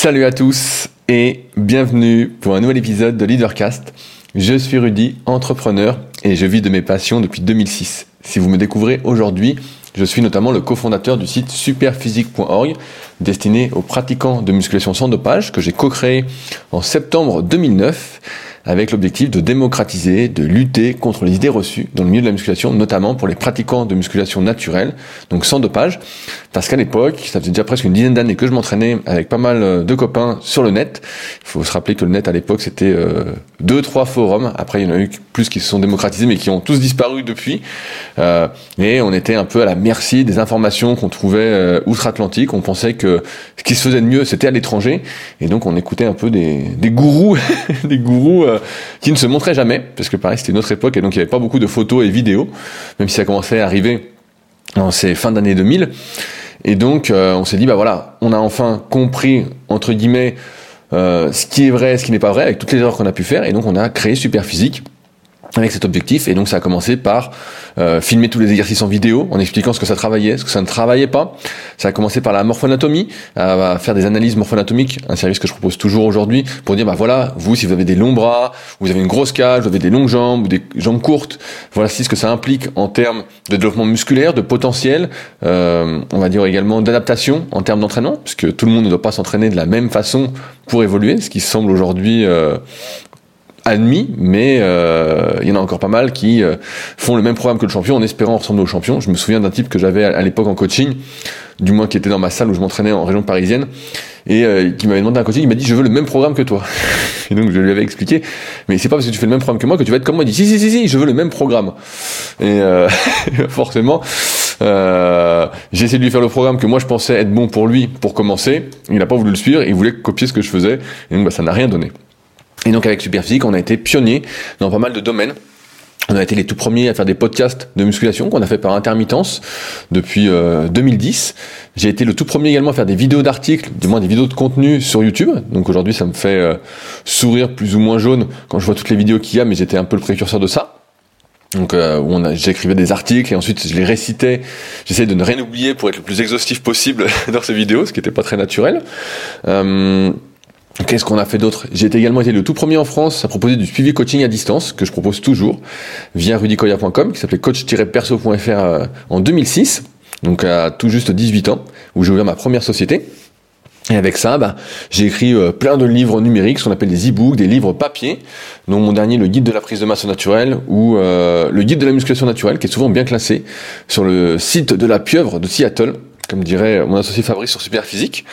Salut à tous et bienvenue pour un nouvel épisode de Leadercast. Je suis Rudy, entrepreneur et je vis de mes passions depuis 2006. Si vous me découvrez aujourd'hui, je suis notamment le cofondateur du site superphysique.org destiné aux pratiquants de musculation sans dopage que j'ai co-créé en septembre 2009 avec l'objectif de démocratiser, de lutter contre les idées reçues dans le milieu de la musculation, notamment pour les pratiquants de musculation naturelle, donc sans dopage. Parce qu'à l'époque, ça faisait déjà presque une dizaine d'années que je m'entraînais avec pas mal euh, de copains sur le net. Il faut se rappeler que le net à l'époque c'était euh, deux, trois forums. Après, il y en a eu plus qui se sont démocratisés, mais qui ont tous disparu depuis. Euh, et on était un peu à la merci des informations qu'on trouvait euh, outre-Atlantique. On pensait que ce qui se faisait de mieux, c'était à l'étranger. Et donc, on écoutait un peu des, des gourous, des gourous euh, qui ne se montraient jamais, parce que pareil, c'était une autre époque, et donc il n'y avait pas beaucoup de photos et vidéos, même si ça commençait à arriver en ces fins d'année 2000. Et donc, euh, on s'est dit, bah voilà, on a enfin compris, entre guillemets, euh, ce qui est vrai, ce qui n'est pas vrai, avec toutes les erreurs qu'on a pu faire, et donc on a créé Superphysique avec cet objectif. Et donc ça a commencé par euh, filmer tous les exercices en vidéo, en expliquant ce que ça travaillait, ce que ça ne travaillait pas. Ça a commencé par la morphoanatomie, à faire des analyses morphoanatomiques, un service que je propose toujours aujourd'hui, pour dire, bah voilà, vous, si vous avez des longs bras, vous avez une grosse cage, vous avez des longues jambes ou des jambes courtes, voilà ce que ça implique en termes de développement musculaire, de potentiel, euh, on va dire également d'adaptation en termes d'entraînement, puisque tout le monde ne doit pas s'entraîner de la même façon pour évoluer, ce qui semble aujourd'hui euh, admis, mais euh, il y en a encore pas mal qui euh, font le même programme que le champion en espérant ressembler au champion. Je me souviens d'un type que j'avais à, l'époque en coaching, du moins qui était dans ma salle où je m'entraînais en région parisienne, et euh, qui m'avait demandé un coaching, il m'a dit je veux le même programme que toi. Et donc je lui avais expliqué, mais c'est pas parce que tu fais le même programme que moi que tu vas être comme moi. Il dit si si si si, je veux le même programme. Et forcément. j'ai essayé de lui faire le programme que moi je pensais être bon pour lui pour commencer. Il n'a pas voulu le suivre, il voulait copier ce que je faisais, et donc bah, ça n'a rien donné. Et donc avec Superphysique, on a été pionnier dans pas mal de domaines. On a été les tout premiers à faire des podcasts de musculation qu'on a fait par intermittence depuis 2010. Euh, J'ai été le tout premier également à faire des vidéos d'articles, du moins des vidéos de contenu sur YouTube. Donc aujourd'hui, ça me fait euh, sourire plus ou moins jaune quand je vois toutes les vidéos qu'il y a, mais j'étais un peu le précurseur de ça. Donc euh, j'écrivais des articles et ensuite je les récitais. J'essayais de ne rien oublier pour être le plus exhaustif possible dans ces vidéos, ce qui n'était pas très naturel. Qu'est-ce qu'on a fait d'autre? J'ai également été le tout premier en France à proposer du suivi coaching à distance, que je propose toujours, via rudicoya.com, qui s'appelait coach-perso.fr euh, en 2006, donc à tout juste 18 ans, où j'ai ouvert ma première société. Et avec ça, bah, j'ai écrit euh, plein de livres numériques, ce qu'on appelle des e-books, des livres papier, dont mon dernier, le guide de la prise de masse naturelle, ou euh, le guide de la musculation naturelle, qui est souvent bien classé sur le site de la pieuvre de Seattle, comme dirait mon associé Fabrice sur Superphysique.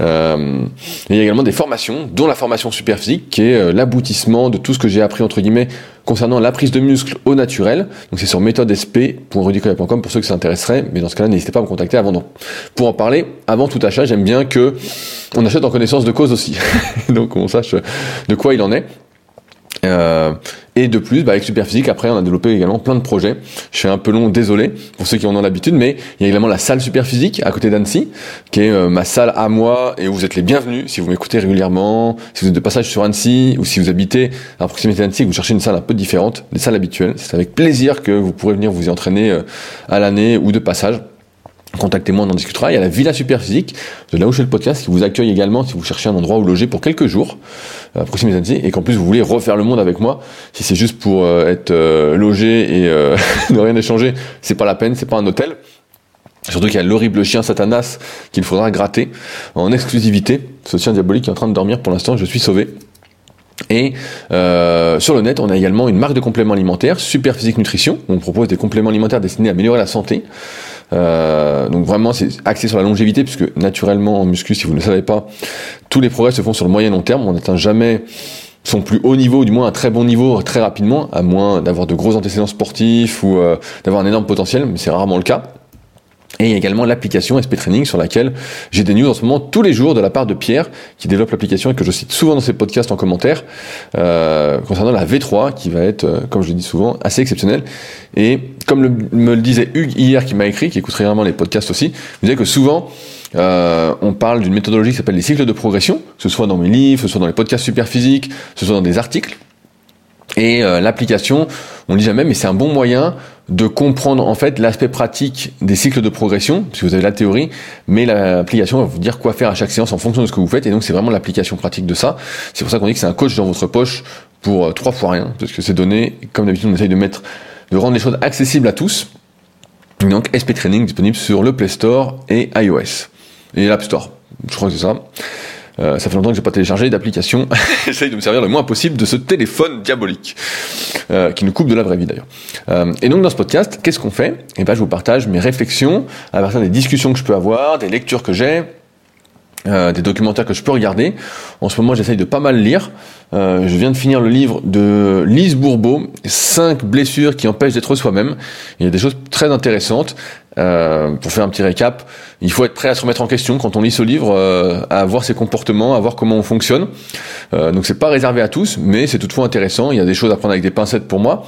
Euh, il y a également des formations, dont la formation Superphysique, qui est euh, l'aboutissement de tout ce que j'ai appris entre guillemets concernant la prise de muscle au naturel. Donc c'est sur méthodesp.rudicoya.com pour ceux que ça intéresserait, mais dans ce cas-là, n'hésitez pas à me contacter avant. Non. Pour en parler, avant tout achat, j'aime bien que on achète en connaissance de cause aussi, donc on sache de quoi il en est. Euh, et de plus, bah, avec Superphysique, après, on a développé également plein de projets. Je suis un peu long, désolé pour ceux qui en ont l'habitude, mais il y a également la salle Superphysique à côté d'Annecy, qui est euh, ma salle à moi et où vous êtes les bienvenus si vous m'écoutez régulièrement, si vous êtes de passage sur Annecy ou si vous habitez à proximité d'Annecy et que vous cherchez une salle un peu différente des salles habituelles. C'est avec plaisir que vous pourrez venir vous y entraîner euh, à l'année ou de passage contactez-moi, on en discutera. Il y a la Villa Superphysique, de là où je fais le podcast, qui vous accueille également si vous cherchez un endroit où loger pour quelques jours, euh, à proximité et qu'en plus vous voulez refaire le monde avec moi. Si c'est juste pour euh, être euh, logé et ne rien échanger, c'est pas la peine, c'est pas un hôtel. Surtout qu'il y a l'horrible chien Satanas qu'il faudra gratter en exclusivité. Ce chien diabolique est en train de dormir pour l'instant, je suis sauvé. Et sur le net, on a également une marque de compléments alimentaires, Superphysique Nutrition. On propose des compléments alimentaires destinés à améliorer la santé. Euh, donc vraiment, c'est axé sur la longévité, puisque naturellement, en muscu, si vous ne le savez pas, tous les progrès se font sur le moyen long terme. On n'atteint jamais son plus haut niveau, du moins un très bon niveau très rapidement, à moins d'avoir de gros antécédents sportifs ou euh, d'avoir un énorme potentiel, mais c'est rarement le cas. Et il y a également l'application SP Training sur laquelle j'ai des news en ce moment tous les jours de la part de Pierre qui développe l'application et que je cite souvent dans ses podcasts en commentaire euh, concernant la V3 qui va être, euh, comme je le dis souvent, assez exceptionnelle. Et comme me le disait Hugues hier qui m'a écrit, qui écoute régulièrement les podcasts aussi, il disait que souvent euh, on parle d'une méthodologie qui s'appelle les cycles de progression, que ce soit dans mes livres, que ce soit dans les podcasts super physiques, que ce soit dans des articles. Et l'application, on ne dit jamais, mais c'est un bon moyen de comprendre en fait l'aspect pratique des cycles de progression, si vous avez la théorie, mais l'application va vous dire quoi faire à chaque séance en fonction de ce que vous faites, et donc c'est vraiment l'application pratique de ça. C'est pour ça qu'on dit que c'est un coach dans votre poche pour trois fois rien, parce que ces données, comme d'habitude, on essaye de mettre, de rendre les choses accessibles à tous. Donc SP Training disponible sur le Play Store et iOS et l'App Store. Je crois que c'est ça. Euh, ça fait longtemps que j'ai pas téléchargé d'application. J'essaye de me servir le moins possible de ce téléphone diabolique euh, qui nous coupe de la vraie vie d'ailleurs. Euh, et donc dans ce podcast, qu'est-ce qu'on fait? Eh ben je vous partage mes réflexions à partir des discussions que je peux avoir, des lectures que j'ai, euh, des documentaires que je peux regarder. En ce moment, j'essaye de pas mal lire. Euh, je viens de finir le livre de Lise Bourbeau, Cinq blessures qui empêchent d'être soi-même. Il y a des choses très intéressantes. Euh, pour faire un petit récap, il faut être prêt à se remettre en question quand on lit ce livre, euh, à voir ses comportements, à voir comment on fonctionne. Euh, donc c'est pas réservé à tous, mais c'est toutefois intéressant. Il y a des choses à prendre avec des pincettes pour moi.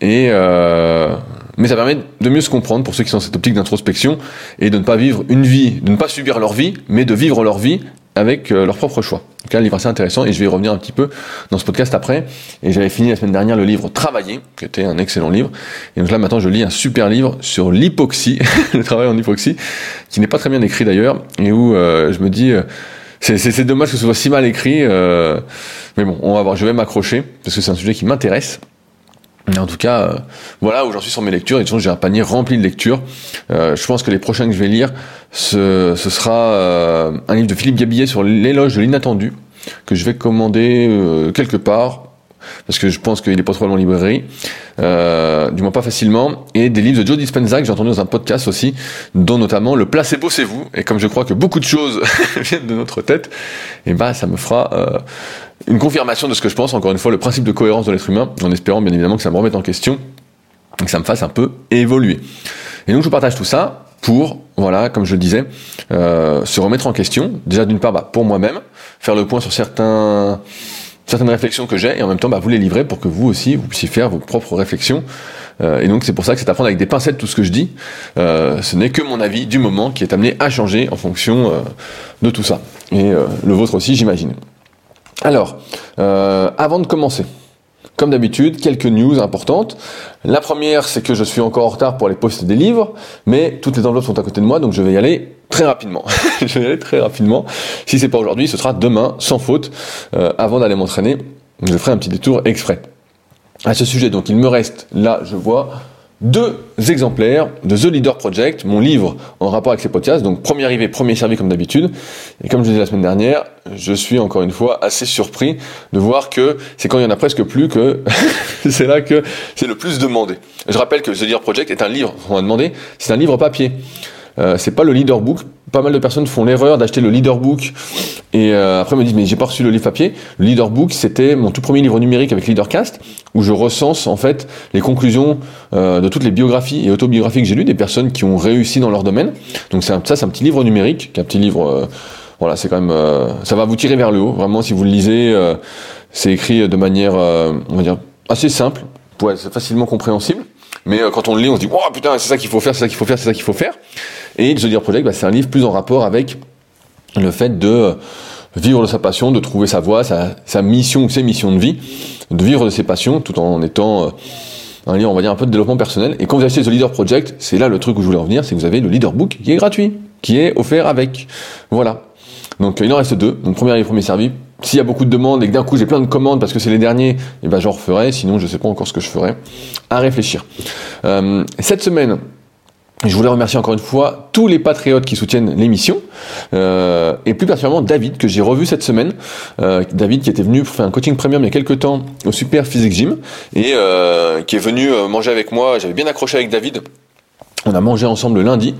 Et euh, mais ça permet de mieux se comprendre pour ceux qui sont dans cette optique d'introspection et de ne pas vivre une vie, de ne pas subir leur vie, mais de vivre leur vie avec euh, leur propre choix. Donc un livre assez intéressant et je vais y revenir un petit peu dans ce podcast après. Et j'avais fini la semaine dernière le livre Travailler, qui était un excellent livre. Et donc là maintenant je lis un super livre sur l'hypoxie, le travail en hypoxie, qui n'est pas très bien écrit d'ailleurs, et où euh, je me dis... Euh, c'est dommage que ce soit si mal écrit, mais bon, on va voir. Je vais m'accrocher parce que c'est un sujet qui m'intéresse. En tout cas, euh, voilà où j'en suis sur mes lectures. Et de j'ai un panier rempli de lectures. Euh, je pense que les prochains que je vais lire, ce, sera euh, un livre de Philippe Gabillet sur l'éloge de l'inattendu, que je vais commander quelque part, parce que je pense qu'il est pas trop en librairie, du moins pas facilement, et des livres de Joe Dispenza que j'ai entendu dans un podcast aussi, dont notamment Le placebo c'est vous. Et comme je crois que beaucoup de choses viennent de notre tête, et eh ben ça me fera une confirmation de ce que je pense, encore une fois, le principe de cohérence de l'être humain, en espérant bien évidemment que ça me remette en question et que ça me fasse un peu évoluer. Et donc je vous partage tout ça pour, voilà, comme je le disais, euh, se remettre en question. Déjà d'une part, bah, pour moi-même, faire le point sur certains, certaines réflexions que j'ai, et en même temps, bah, vous les livrer pour que vous aussi, vous puissiez faire vos propres réflexions. Euh, et donc c'est pour ça que c'est à prendre avec des pincettes tout ce que je dis. Euh, ce n'est que mon avis du moment qui est amené à changer en fonction de tout ça. Et le vôtre aussi, j'imagine. Alors, euh, avant de commencer, comme d'habitude, quelques news importantes. La première, c'est que je suis encore en retard pour aller poster des livres, mais toutes les enveloppes sont à côté de moi, donc je vais y aller très rapidement. je vais y aller très rapidement. Si c'est pas aujourd'hui, ce sera demain, sans faute. Euh, avant d'aller m'entraîner, je ferai un petit détour exprès. À ce sujet, donc il me reste, là, je vois, deux exemplaires de The Leader Project, mon livre en rapport avec ces podcasts. Donc, premier arrivé, premier servi comme d'habitude. Et comme je disais la semaine dernière, je suis encore une fois assez surpris de voir que c'est quand il y en a presque plus que c'est là que c'est le plus demandé. Je rappelle que The Leader Project est un livre, on m'a demandé, c'est un livre papier. Euh, c'est pas le leader book. Pas mal de personnes font l'erreur d'acheter le leader book et euh, après me disent mais j'ai pas reçu le livre papier. Le leader book c'était mon tout premier livre numérique avec Leadercast où je recense en fait les conclusions euh, de toutes les biographies et autobiographies que j'ai lues des personnes qui ont réussi dans leur domaine. Donc c'est ça c'est un petit livre numérique, un petit livre voilà c'est quand même ça va vous tirer vers le haut vraiment si vous le lisez. c'est écrit de manière on va dire assez simple, pour être facilement compréhensible. Mais quand on le lit, on se dit, oh putain, c'est ça qu'il faut faire, c'est ça qu'il faut faire, c'est ça qu'il faut faire. Et The Leader Project, bah, c'est un livre plus en rapport avec le fait de vivre de sa passion, de trouver sa voie, sa, mission ou ses missions de vie, de vivre de ses passions tout en étant euh, un livre, on va dire, un peu de développement personnel. Et quand vous achetez The Leader Project, c'est là le truc où je voulais en venir, c'est que vous avez le Leader Book qui est gratuit, qui est offert avec. Voilà. Donc il en reste deux. Donc premier livre, premier servi. S'il y a beaucoup de demandes et que d'un coup j'ai plein de commandes parce que c'est les derniers, eh ben j'en referai. Sinon je sais pas encore ce que je ferai. À réfléchir. Euh, cette semaine, je voulais remercier encore une fois tous les patriotes qui soutiennent l'émission, euh, et plus particulièrement David, que j'ai revu cette semaine. Euh, David qui était venu pour faire un coaching premium il y a quelques temps au Super Physique Gym, et euh, qui est venu euh, manger avec moi. J'avais bien accroché avec David. On a mangé ensemble le lundi,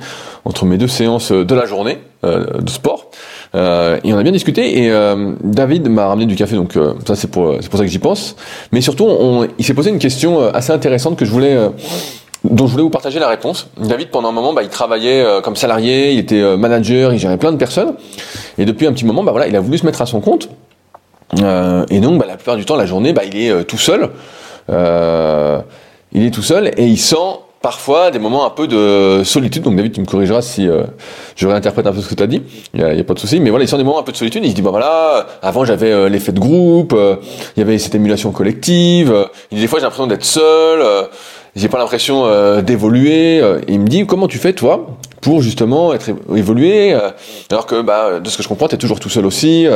entre mes deux séances de la journée de sport. et on a bien discuté, et David m'a ramené du café, donc ça c'est pour, pour ça que j'y pense. Mais surtout, il s'est posé une question assez intéressante que je voulais dont je voulais vous partager la réponse. David, pendant un moment, bah, il travaillait euh, comme salarié, il était euh, manager, il gérait plein de personnes. Et depuis un petit moment, bah, voilà, il a voulu se mettre à son compte. Euh, et donc, bah, la plupart du temps, la journée, bah, il est tout seul. il est tout seul et il sent parfois des moments un peu de solitude. Donc David, tu me corrigeras si je réinterprète un peu ce que tu as dit. Il n'y a, pas de souci. Mais voilà, il sent des moments un peu de solitude. Il se dit, bah voilà, avant j'avais l'effet de groupe, il y avait cette émulation collective. il dit, des fois j'ai l'impression d'être seul, j'ai pas l'impression d'évoluer. il me dit, comment tu fais toi pour justement être évoluer alors que bah, de ce que je comprends, tu es toujours tout seul aussi.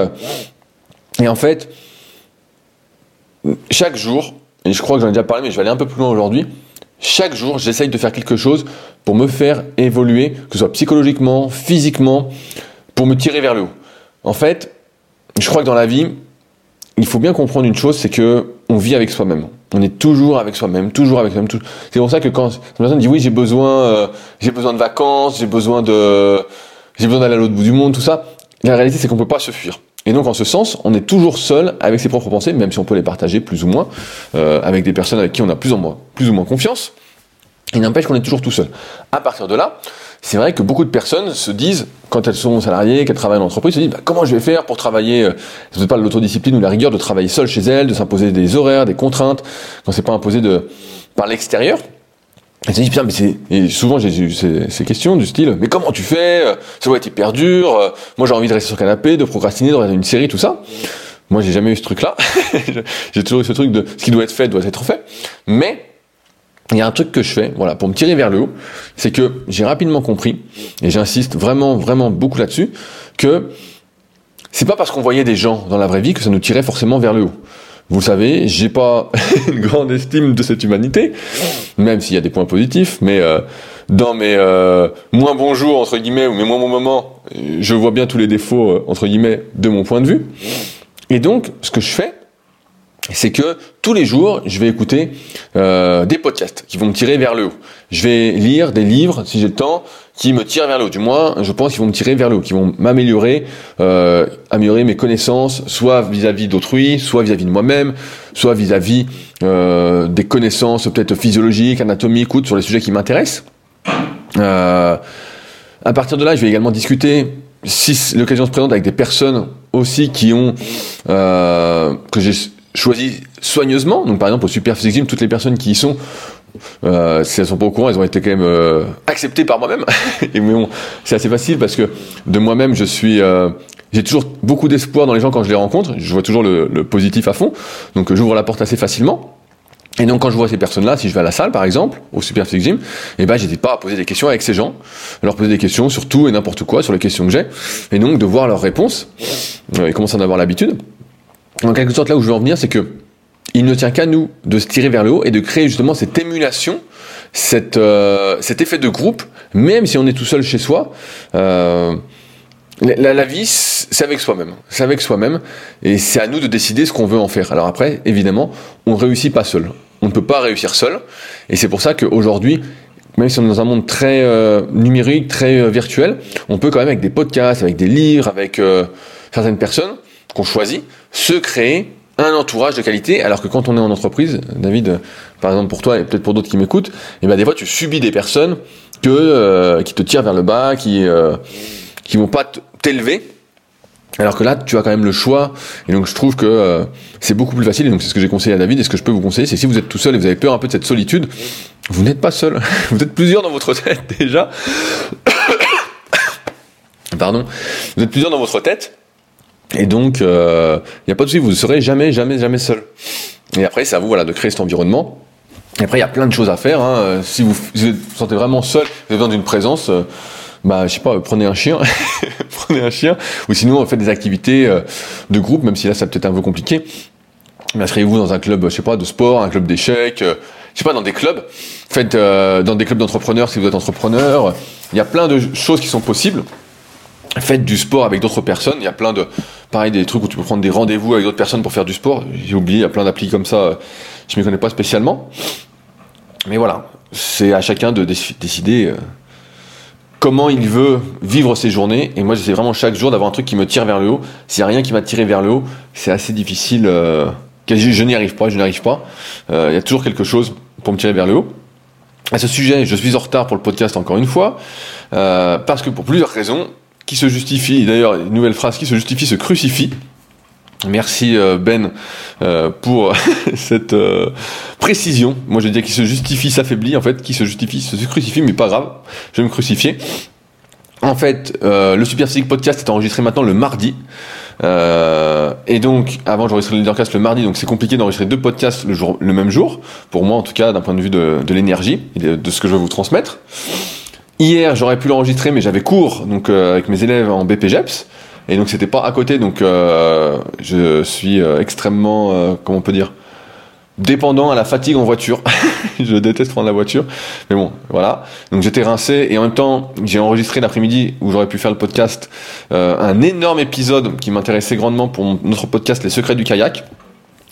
et en fait, chaque jour, et je crois que j'en ai déjà parlé, mais je vais aller un peu plus loin aujourd'hui, chaque jour, j'essaye de faire quelque chose pour me faire évoluer, que ce soit psychologiquement, physiquement, pour me tirer vers le haut. En fait, je crois que dans la vie, il faut bien comprendre une chose, c'est que on vit avec soi-même. On est toujours avec soi-même, toujours avec soi-même. C'est pour ça que quand une personne dit oui, j'ai besoin, euh, j'ai besoin de vacances, j'ai besoin de, j'ai besoin d'aller à l'autre bout du monde, tout ça. La réalité, c'est qu'on peut pas se fuir. Et donc en ce sens, on est toujours seul avec ses propres pensées, même si on peut les partager plus ou moins, euh, avec des personnes avec qui on a plus ou moins, plus ou moins confiance. Il n'empêche qu'on est toujours tout seul. À partir de là, c'est vrai que beaucoup de personnes se disent, quand elles sont salariées, qu'elles travaillent en entreprise, se disent bah, comment je vais faire pour travailler, euh, c'est pas l'autodiscipline ou la rigueur de travailler seul chez elles, de s'imposer des horaires, des contraintes, quand c'est pas imposé de, par l'extérieur. Et se disent, putain, mais c'est, et souvent j'ai eu ces, ces, questions du style, mais comment tu fais Ça doit être hyper dur. Euh, moi, j'ai envie de rester sur le canapé, de procrastiner, de regarder une série, tout ça. Moi, j'ai jamais eu ce truc-là. j'ai toujours eu ce truc de ce qui doit être fait doit être fait. Mais il y a un truc que je fais, voilà, pour me tirer vers le haut, c'est que j'ai rapidement compris, et j'insiste vraiment, vraiment beaucoup là-dessus, que c'est pas parce qu'on voyait des gens dans la vraie vie que ça nous tirait forcément vers le haut. Vous le savez, j'ai pas une grande estime de cette humanité, même s'il y a des points positifs, mais euh, dans mes euh, moins bons jours entre guillemets ou mes moins bons moments, je vois bien tous les défauts euh, entre guillemets de mon point de vue. Et donc, ce que je fais, c'est que tous les jours, je vais écouter euh, des podcasts qui vont me tirer vers le haut. Je vais lire des livres, si j'ai le temps, qui me tirent vers le haut. Du moins, je pense qu'ils vont me tirer vers le haut, qui vont m'améliorer, euh, améliorer mes connaissances, soit vis-à-vis d'autrui, soit vis-à-vis de moi-même, soit vis-à-vis euh, des connaissances peut-être physiologiques, anatomiques, ou sur les sujets qui m'intéressent. À partir de là, je vais également discuter, si l'occasion se présente, avec des personnes aussi qui ont que j'ai choisi soigneusement. Donc par exemple au Super Physique toutes les personnes qui y sont, euh, si elles sont pas au courant, elles ont été quand même euh, acceptées par moi-même. Et mais c'est assez facile parce que de moi-même, je suis, euh, j'ai toujours beaucoup d'espoir dans les gens quand je les rencontre. Je vois toujours le, le positif à fond, donc j'ouvre la porte assez facilement. Et donc quand je vois ces personnes-là, si je vais à la salle par exemple, au Super Physique Gym, eh ben j'hésite pas à poser des questions avec ces gens, leur poser des questions sur tout et n'importe quoi, sur les questions que j'ai, et donc de voir leurs réponses, euh, et commencer à en avoir l'habitude. En quelque sorte, là où je veux en venir, c'est que il ne tient qu'à nous de se tirer vers le haut et de créer justement cette émulation, euh, cet effet de groupe, même si on est tout seul chez soi. Euh, la, la, vie, c'est avec soi-même. C'est avec soi-même. Et c'est à nous de décider ce qu'on veut en faire. Alors après, évidemment, on réussit pas seul. On ne peut pas réussir seul. Et c'est pour ça qu'aujourd'hui, même si on est dans un monde très euh, numérique, très euh, virtuel, on peut quand même avec des podcasts, avec des livres, avec euh, certaines personnes qu'on choisit, se créer un entourage de qualité, alors que quand on est en entreprise, David, par exemple pour toi et peut-être pour d'autres qui m'écoutent, et eh ben des fois tu subis des personnes euh, qui te tirent vers le bas, qui euh, vont pas t'élever. Alors que là, tu as quand même le choix, et donc je trouve que euh, c'est beaucoup plus facile. Et donc c'est ce que j'ai conseillé à David, et ce que je peux vous conseiller, c'est si vous êtes tout seul et vous avez peur un peu de cette solitude, vous n'êtes pas seul. Vous êtes plusieurs dans votre tête déjà. Pardon. Vous êtes plusieurs dans votre tête. Et donc, il euh, n'y a pas de souci, vous ne serez jamais, jamais, jamais seul. Et après, c'est à vous voilà, de créer cet environnement. Et après, il y a plein de choses à faire. Hein. Si, vous, vous sentez vraiment seul, vous avez besoin d'une présence, euh, bah, je sais pas, prenez un chien. prenez un chien. Ou sinon, faites des activités euh, de groupe, même si là, ça peut-être un peu compliqué. Inscrivez-vous dans un club, je sais pas, de sport, un club d'échecs, je sais pas, dans des clubs. Faites dans des clubs d'entrepreneurs si vous êtes entrepreneur. Il y a plein de choses qui sont possibles faites du sport avec d'autres personnes. Il y a plein de, pareil, des trucs où tu peux prendre des rendez-vous avec d'autres personnes pour faire du sport. J'ai oublié, il y a plein d'applis comme ça. Je ne m'y connais pas spécialement. Mais voilà, c'est à chacun de décider euh, comment il veut vivre ses journées. Et moi, j'essaie vraiment chaque jour d'avoir un truc qui me tire vers le haut. S'il n'y a rien qui m'a tiré vers le haut, c'est assez difficile. Euh, je, n'y arrive pas, je n'y arrive pas. Euh, il y a toujours quelque chose pour me tirer vers le haut. À ce sujet, je suis en retard pour le podcast encore une fois, parce que pour plusieurs raisons, qui se justifie, d'ailleurs, une nouvelle phrase, qui se justifie se crucifie. Merci Ben pour cette précision. Moi je dis qu'il se justifie s'affaiblit en fait, qui se justifie se crucifie, mais pas grave, je vais me crucifier. En fait, le Super Physique Podcast est enregistré maintenant le mardi. Euh, et donc, avant, j'enregistrais le Leadercast le mardi, donc c'est compliqué d'enregistrer deux podcasts le, jour, le même jour, pour moi en tout cas, d'un point de vue de, de l'énergie et de, ce que je veux vous transmettre. Hier, j'aurais pu l'enregistrer, mais j'avais cours donc euh, avec mes élèves en BPGEPS, et donc c'était pas à côté, donc euh, je suis euh, extrêmement, comment on peut dire, dépendant à la fatigue en voiture. je déteste prendre la voiture. Mais bon, voilà. Donc j'étais rincé et en même temps, j'ai enregistré l'après-midi où j'aurais pu faire le podcast, un énorme épisode qui m'intéressait grandement pour notre podcast Les secrets du kayak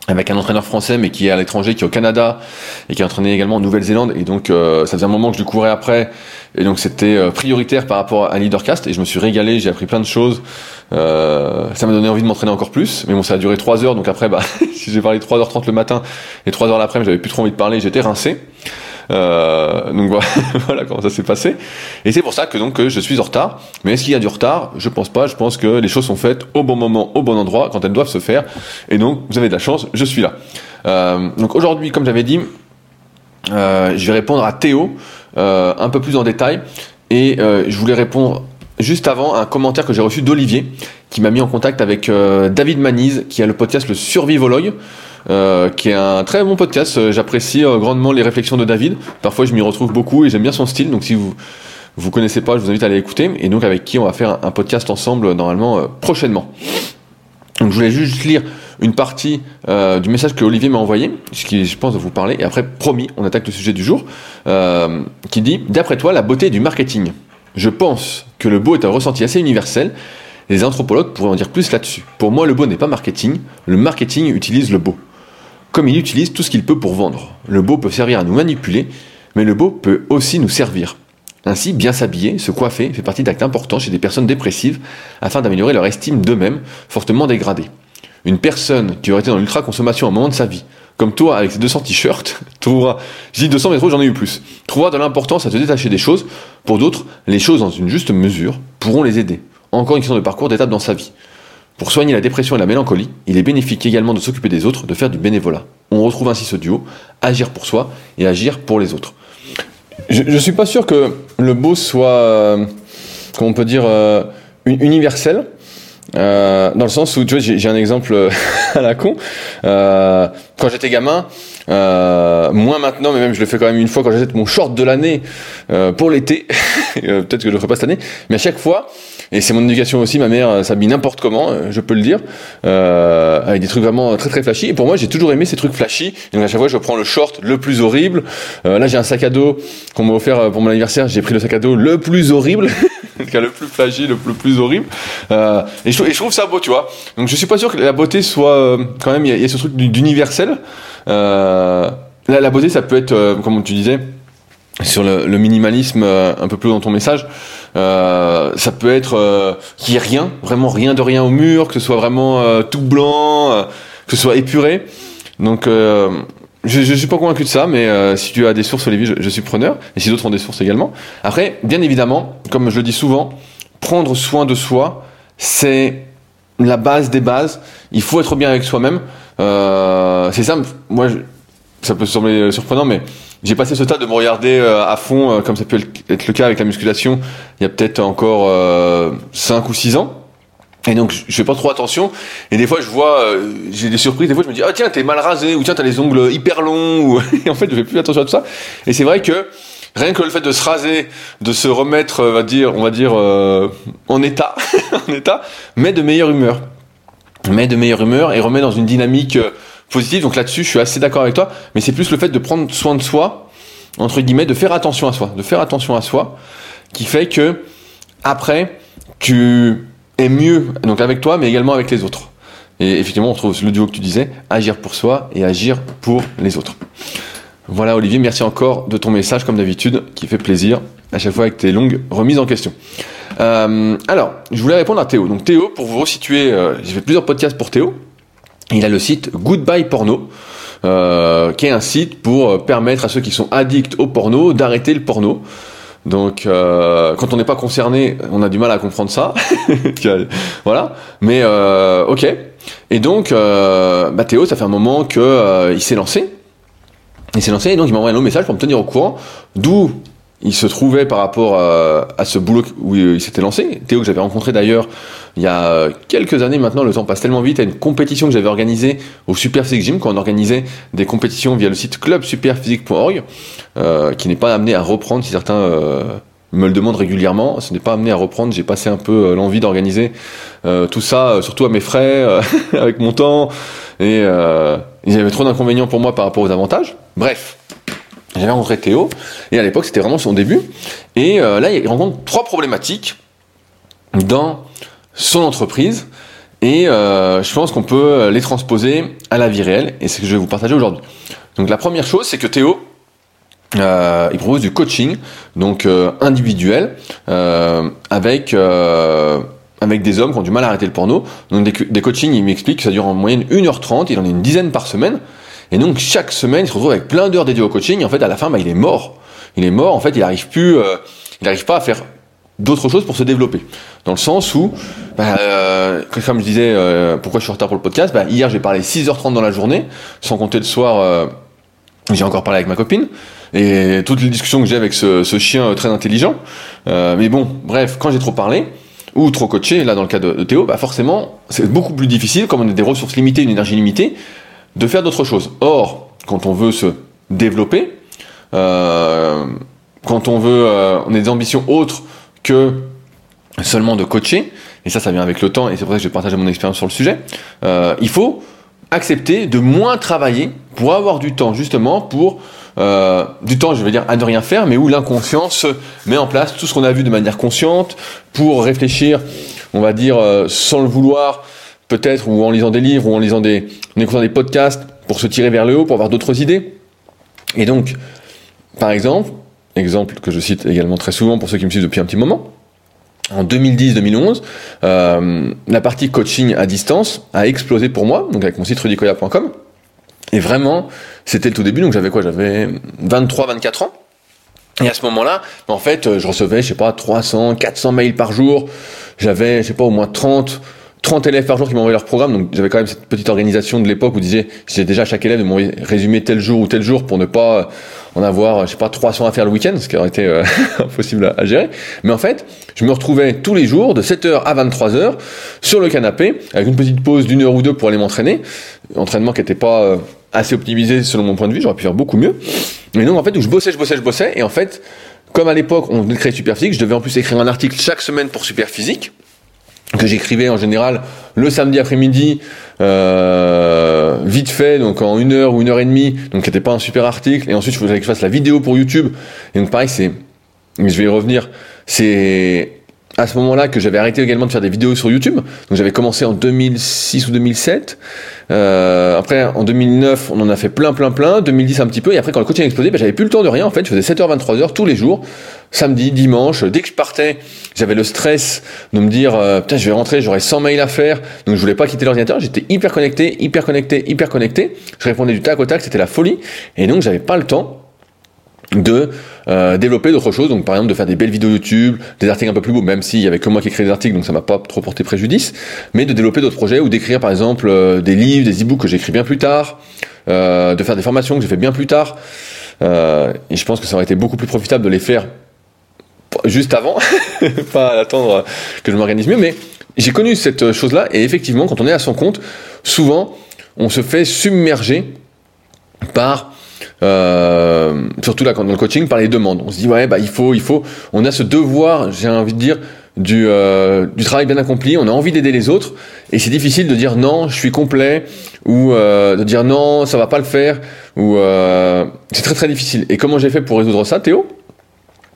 avec un entraîneur français mais qui est à l'étranger, qui est au Canada et qui a entraîné également en Nouvelle-Zélande. Et donc euh, ça faisait un moment que je le courais après. Et donc c'était euh, prioritaire par rapport à Leadercast. Et je me suis régalé, j'ai appris plein de choses, euh, ça m'a donné envie de m'entraîner encore plus. Mais bon ça a duré 3 heures. Donc après bah si j'ai parlé 3h30 le matin et 3 heures l'après-midi j'avais plus trop envie de parler, j'étais rincé. Euh, donc voilà, comment ça s'est passé. Et c'est pour ça que donc je suis en retard. Mais est-ce qu'il y a du retard? Je pense pas. Je pense que les choses sont faites au bon moment, au bon endroit, quand elles doivent se faire. Et donc vous avez de la chance, je suis là. Euh, donc aujourd'hui, comme j'avais dit, euh, je vais répondre à Théo un peu plus en détail. Et je voulais répondre juste avant un commentaire que j'ai reçu d'Olivier qui m'a mis en contact avec David Manise qui a le podcast Le Survivologue. Euh, qui est un très bon podcast. Euh, j'apprécie euh, grandement les réflexions de David. Parfois, je m'y retrouve beaucoup et j'aime bien son style. Donc, si vous vous connaissez pas, je vous invite à aller écouter. Et donc, avec qui on va faire un, podcast ensemble normalement prochainement. Donc, je voulais juste lire une partie du message que Olivier m'a envoyé, ce qui, je pense, de vous parler. Et après, promis, on attaque le sujet du jour, qui dit D'après toi, la beauté du marketing. Je pense que le beau est un ressenti assez universel. Les anthropologues pourraient en dire plus là-dessus. Pour moi, le beau n'est pas marketing. Le marketing utilise le beau comme il utilise tout ce qu'il peut pour vendre. Le beau peut servir à nous manipuler, mais le beau peut aussi nous servir. Ainsi, bien s'habiller, se coiffer, fait partie d'actes importants chez des personnes dépressives afin d'améliorer leur estime d'eux-mêmes, fortement dégradée. Une personne qui aurait été dans l'ultra-consommation à un moment de sa vie, comme toi avec ses 200 t-shirts, trouvera, je dis 200 mais j'en ai eu plus, trouvera de l'importance à te détacher des choses. Pour d'autres, les choses dans une juste mesure pourront les aider. Encore une question de parcours d'étape dans sa vie. Pour soigner la dépression et la mélancolie, il est bénéfique également de s'occuper des autres, de faire du bénévolat. On retrouve ainsi ce duo, agir pour soi et agir pour les autres. Je ne suis pas sûr que le beau soit, euh, on peut dire, euh, universel. Euh, dans le sens où, tu vois, j'ai un exemple à la con. quand j'étais gamin, moins maintenant, mais même je le fais quand même une fois quand j'achète mon short de l'année pour l'été. Peut-être que je le ferai pas cette année, mais à chaque fois, et c'est mon éducation aussi, ma mère euh, s'habille n'importe comment, euh, je peux le dire, euh, avec des trucs vraiment très très flashy. Et pour moi, j'ai toujours aimé ces trucs flashy. Donc à chaque fois, je prends le short le plus horrible. Euh, là, j'ai un sac à dos qu'on m'a offert pour mon anniversaire. J'ai pris le sac à dos le plus horrible, le plus flashy, le plus, horrible. Euh, et, je, et, je, trouve ça beau, tu vois. Donc je suis pas sûr que la beauté soit quand même. Il y, a ce truc d'universel. Euh, la, la beauté, ça peut être, comme tu disais sur le, le, minimalisme un peu plus dans ton message, euh, ça peut être euh, qu'il n'y ait rien, vraiment rien de rien au mur, que ce soit vraiment euh, tout blanc, que ce soit épuré. Donc je, je suis pas convaincu de ça, mais si tu as des sources, Olivier, je, je suis preneur, et si d'autres ont des sources également. Après, bien évidemment, comme je le dis souvent, prendre soin de soi, c'est la base des bases. Il faut être bien avec soi-même. c'est simple. Moi, ça peut sembler surprenant, mais j'ai passé ce tas de me regarder euh, à fond, euh, comme ça peut être le cas avec la musculation, il y a peut-être encore euh, 5 ou 6 ans. Et donc je fais pas trop attention. Et des fois je vois, euh, j'ai des surprises. Des fois je me dis ah tiens t'es mal rasé ou tiens t'as les ongles hyper longs. Ou... et en fait je fais plus attention à tout ça. Et c'est vrai que rien que le fait de se raser, de se remettre, va dire, on va dire en état, en état, met de meilleure humeur, met de meilleure humeur et remet dans une dynamique positive. Donc là-dessus, je suis assez d'accord avec toi. Mais c'est plus le fait de prendre soin de soi, entre guillemets, de faire attention à soi, de faire attention à soi, qui fait que après, tu es mieux donc avec toi, mais également avec les autres. Et effectivement, on retrouve le duo que tu disais, agir pour soi et agir pour les autres. Voilà Olivier, merci encore de ton message comme d'habitude, qui fait plaisir à chaque fois avec tes longues remises en question. Euh, alors, je voulais répondre à Théo. Donc Théo, pour vous resituer, euh, j'ai fait plusieurs podcasts pour Théo il a le site Goodbye Porno. Euh, qui est un site pour permettre à ceux qui sont addicts au porno d'arrêter le porno. Donc, euh, quand on n'est pas concerné, on a du mal à comprendre ça. voilà. Mais euh, ok. Et donc, euh, bah, Théo, ça fait un moment que euh, il s'est lancé. Il s'est lancé et donc il m'a envoyé un long message pour me tenir au courant d'où il se trouvait par rapport à, ce boulot où il s'était lancé. Théo que j'avais rencontré d'ailleurs il y a quelques années maintenant, le temps passe tellement vite, à une compétition que j'avais organisée au Super Physique Gym, quand on organisait des compétitions via le site clubsuperphysique.org, euh, qui n'est pas amené à reprendre si certains euh, me le demandent régulièrement. Ce n'est pas amené à reprendre. J'ai passé un peu euh, l'envie d'organiser euh, tout ça, euh, surtout à mes frais, avec mon temps. Et il y avait trop d'inconvénients pour moi par rapport aux avantages. Bref. J'avais rencontré Théo, et à l'époque c'était vraiment son début. Et là, il rencontre trois problématiques dans son entreprise. Et euh, je pense qu'on peut les transposer à la vie réelle, et c'est ce que je vais vous partager aujourd'hui. Donc la première chose, c'est que Théo, euh, il propose du coaching, donc euh, individuel, euh, avec euh, avec des hommes qui ont du mal à arrêter le porno. Donc des, des coachings, il m'explique que ça dure en moyenne 1h30, il en a une dizaine par semaine. Et donc chaque semaine, il se retrouve avec plein d'heures dédiées au coaching. Et en fait, à la fin, bah, il est mort. Il est mort. En fait, il n'arrive plus, euh, il n'arrive pas à faire d'autres choses pour se développer. Dans le sens où, bah, euh, comme je disais, euh, pourquoi je suis en retard pour le podcast, bah, hier j'ai parlé 6h30 dans la journée, sans compter le soir, euh, j'ai encore parlé avec ma copine, et toutes les discussions que j'ai avec ce, ce, chien euh, très intelligent. Euh, mais bon, bref, quand j'ai trop parlé, ou trop coaché, là dans le cas de, de Théo, bah forcément, c'est beaucoup plus difficile, comme on a des ressources limitées, une énergie limitée, de faire d'autres choses. Or, quand on veut se développer, euh, quand on veut, on a des ambitions autres que seulement de coacher, et ça, ça vient avec le temps, et c'est pour ça que je vais partager mon expérience sur le sujet, euh, il faut accepter de moins travailler pour avoir du temps, justement, pour euh, du temps, je vais dire, à ne rien faire, mais où l'inconscience met en place tout ce qu'on a vu de manière consciente pour réfléchir, on va dire, euh, sans le vouloir, peut-être, ou en lisant des livres, ou en lisant des, en écoutant des podcasts, pour se tirer vers le haut, pour avoir d'autres idées. Et donc, par exemple, exemple que je cite également très souvent pour ceux qui me suivent depuis un petit moment, en 2010-2011, euh, la partie coaching à distance a explosé pour moi, donc avec mon site rudicoya.com. Et vraiment, c'était le tout début, donc j'avais quoi? J'avais 23-24 ans. Et à ce moment-là, en fait, je recevais, je sais pas, 300, 400 mails par jour. J'avais, je sais pas, au moins 30, 30 élèves par jour qui m'envoyaient leur programme, donc j'avais quand même cette petite organisation de l'époque où disait, j'ai déjà chaque élève de m'envoyer résumé tel jour ou tel jour pour ne pas en avoir, je sais pas, 300 à faire le week-end, ce qui aurait été euh, impossible à, à, gérer. Mais en fait, je me retrouvais tous les jours de 7h à 23h sur le canapé, avec une petite pause d'une heure ou deux pour aller m'entraîner, entraînement qui n'était pas euh, assez optimisé selon mon point de vue, j'aurais pu faire beaucoup mieux. Mais donc en fait, où je bossais, je bossais, je bossais, et en fait, comme à l'époque on venait de créer Superphysique, je devais en plus écrire un article chaque semaine pour Superphysique que j'écrivais en général le samedi après-midi, euh, vite fait, donc en une heure ou une heure et demie, donc c'était pas un super article, et ensuite je voulais que je fasse la vidéo pour YouTube, et donc pareil, c'est, je vais y revenir, c'est à ce moment-là que j'avais arrêté également de faire des vidéos sur YouTube. Donc j'avais commencé en 2006 ou 2007. Euh, après, en 2009, on en a fait plein, plein, plein. 2010 un petit peu. Et après, quand le coaching a explosé, ben, j'avais plus le temps de rien. En fait, je faisais 7h, 23h tous les jours, samedi, dimanche. Dès que je partais, j'avais le stress de me dire, euh, putain, je vais rentrer, j'aurai 100 mails à faire. Donc je voulais pas quitter l'ordinateur. J'étais hyper connecté, hyper connecté, hyper connecté. Je répondais du tac au tac. C'était la folie. Et donc j'avais pas le temps de euh, développer d'autres choses, donc par exemple de faire des belles vidéos YouTube, des articles un peu plus beaux, même s'il y avait que moi qui écrivais des articles, donc ça m'a pas trop porté préjudice, mais de développer d'autres projets ou d'écrire par exemple euh, des livres, des e-books que j'écris bien plus tard, euh, de faire des formations que j'ai fait bien plus tard, euh, et je pense que ça aurait été beaucoup plus profitable de les faire juste avant, pas attendre que je m'organise mieux, mais j'ai connu cette chose-là, et effectivement, quand on est à son compte, souvent, on se fait submerger par euh, surtout là quand dans le coaching par les demandes. On se dit ouais bah il faut il faut on a ce devoir j'ai envie de dire du euh, du travail bien accompli. On a envie d'aider les autres et c'est difficile de dire non je suis complet ou euh, de dire non ça va pas le faire ou euh, c'est très très difficile. Et comment j'ai fait pour résoudre ça Théo?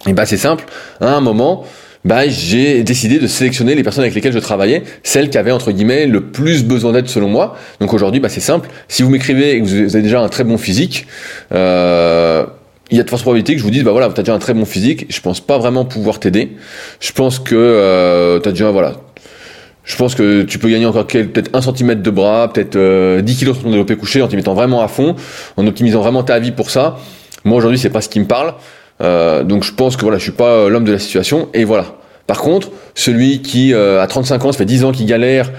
Et bah c'est simple. À un moment bah, j'ai décidé de sélectionner les personnes avec lesquelles je travaillais, celles qui avaient entre guillemets le plus besoin d'aide selon moi. Donc aujourd'hui, bah, c'est simple. Si vous m'écrivez et que vous avez déjà un très bon physique, euh, il y a de fortes probabilités que je vous dise bah voilà, tu as déjà un très bon physique. Je pense pas vraiment pouvoir t'aider. Je pense que euh, tu as déjà voilà. Je pense que tu peux gagner encore peut-être un centimètre de bras, peut-être euh, 10 kilos sur ton développé couché en t'y mettant vraiment à fond, en optimisant vraiment ta vie pour ça. Moi aujourd'hui, c'est pas ce qui me parle. Donc je pense que voilà, je suis pas l'homme de la situation et voilà. Par contre, celui qui a 35 ans, ça fait 10 ans qu'il galère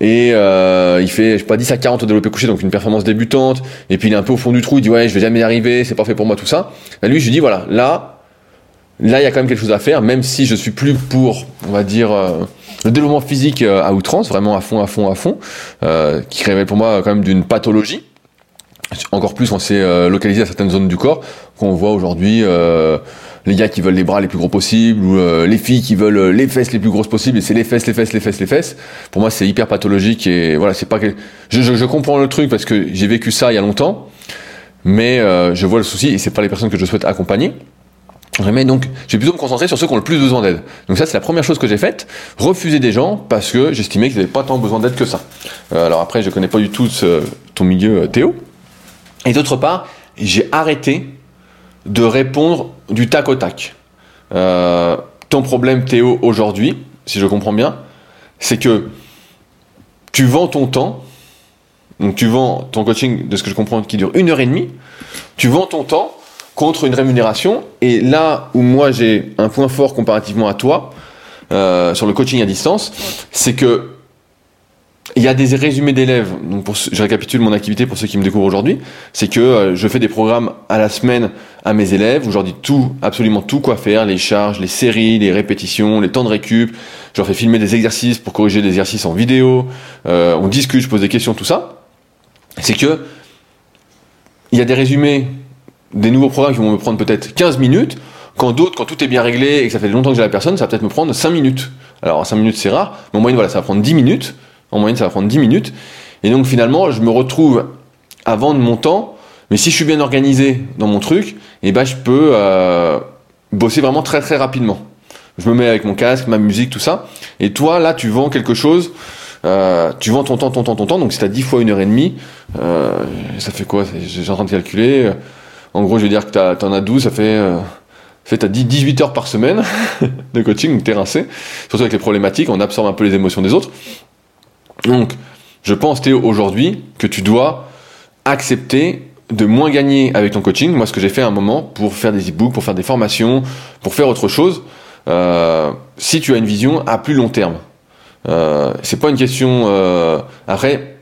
et il fait je sais pas 10 à 40 au développé couché donc une performance débutante et puis il est un peu au fond du trou, il dit ouais, je vais jamais y arriver, c'est pas fait pour moi tout ça. Bah, lui, je lui dis voilà, là là, il y a quand même quelque chose à faire, même si je suis plus pour, on va dire, euh, le développement physique euh, à outrance, vraiment à fond, à fond, à fond, euh, qui révèle pour moi quand même d'une pathologie. Encore plus, on s'est localisé à certaines zones du corps qu'on voit aujourd'hui. les gars qui veulent les bras les plus gros possibles ou les filles qui veulent les fesses les plus grosses possibles et c'est les fesses les fesses les fesses les fesses pour moi c'est hyper pathologique et voilà c'est pas que je, comprends le truc parce que j'ai vécu ça il y a longtemps mais je vois le souci et c'est pas les personnes que je souhaite accompagner mais donc, je vais plutôt me concentrer sur ceux qui ont le plus besoin d'aide. Donc ça, c'est la première chose que j'ai faite. Refuser des gens parce que j'estimais qu'ils n'avaient pas tant besoin d'aide que ça. Euh, alors après, je connais pas du tout ton milieu, euh, Théo. Et d'autre part, j'ai arrêté de répondre du tac au tac. Euh, ton problème, Théo, aujourd'hui, si je comprends bien, c'est que tu vends ton temps. Donc tu vends ton coaching, de ce que je comprends, qui dure une heure et demie. Tu vends ton temps contre une rémunération. Et là où moi j'ai un point fort comparativement à toi euh, sur le coaching à distance, c'est que il y a des résumés d'élèves. Je récapitule mon activité pour ceux qui me découvrent aujourd'hui. C'est que euh, je fais des programmes à la semaine à mes élèves où je leur dis tout, absolument tout quoi faire, les charges, les séries, les répétitions, les temps de récup. Je leur fais filmer des exercices pour corriger des exercices en vidéo. Euh, on discute, je pose des questions, tout ça. C'est que il y a des résumés des nouveaux programmes qui vont me prendre peut-être 15 minutes, quand d'autres, quand tout est bien réglé et que ça fait longtemps que j'ai la personne, ça va peut-être me prendre 5 minutes. Alors 5 minutes c'est rare, mais en moyenne voilà, ça va prendre 10 minutes. En moyenne ça va prendre 10 minutes. Et donc finalement, je me retrouve à vendre mon temps, mais si je suis bien organisé dans mon truc, eh ben je peux euh, bosser vraiment très très rapidement. Je me mets avec mon casque, ma musique, tout ça. Et toi là, tu vends quelque chose. Euh, tu vends ton temps, ton temps, ton temps. Donc si tu as 10 fois une heure et demie, euh, ça fait quoi? J'ai en train de calculer. En gros, je vais dire que tu en as 12, ça fait, euh, fait as 18 heures par semaine de coaching, donc t'es. Surtout avec les problématiques, on absorbe un peu les émotions des autres. Donc, je pense, Théo, aujourd'hui, que tu dois accepter de moins gagner avec ton coaching. Moi, ce que j'ai fait à un moment pour faire des e-books, pour faire des formations, pour faire autre chose, euh, si tu as une vision à plus long terme. Euh, c'est pas une question. Euh, après,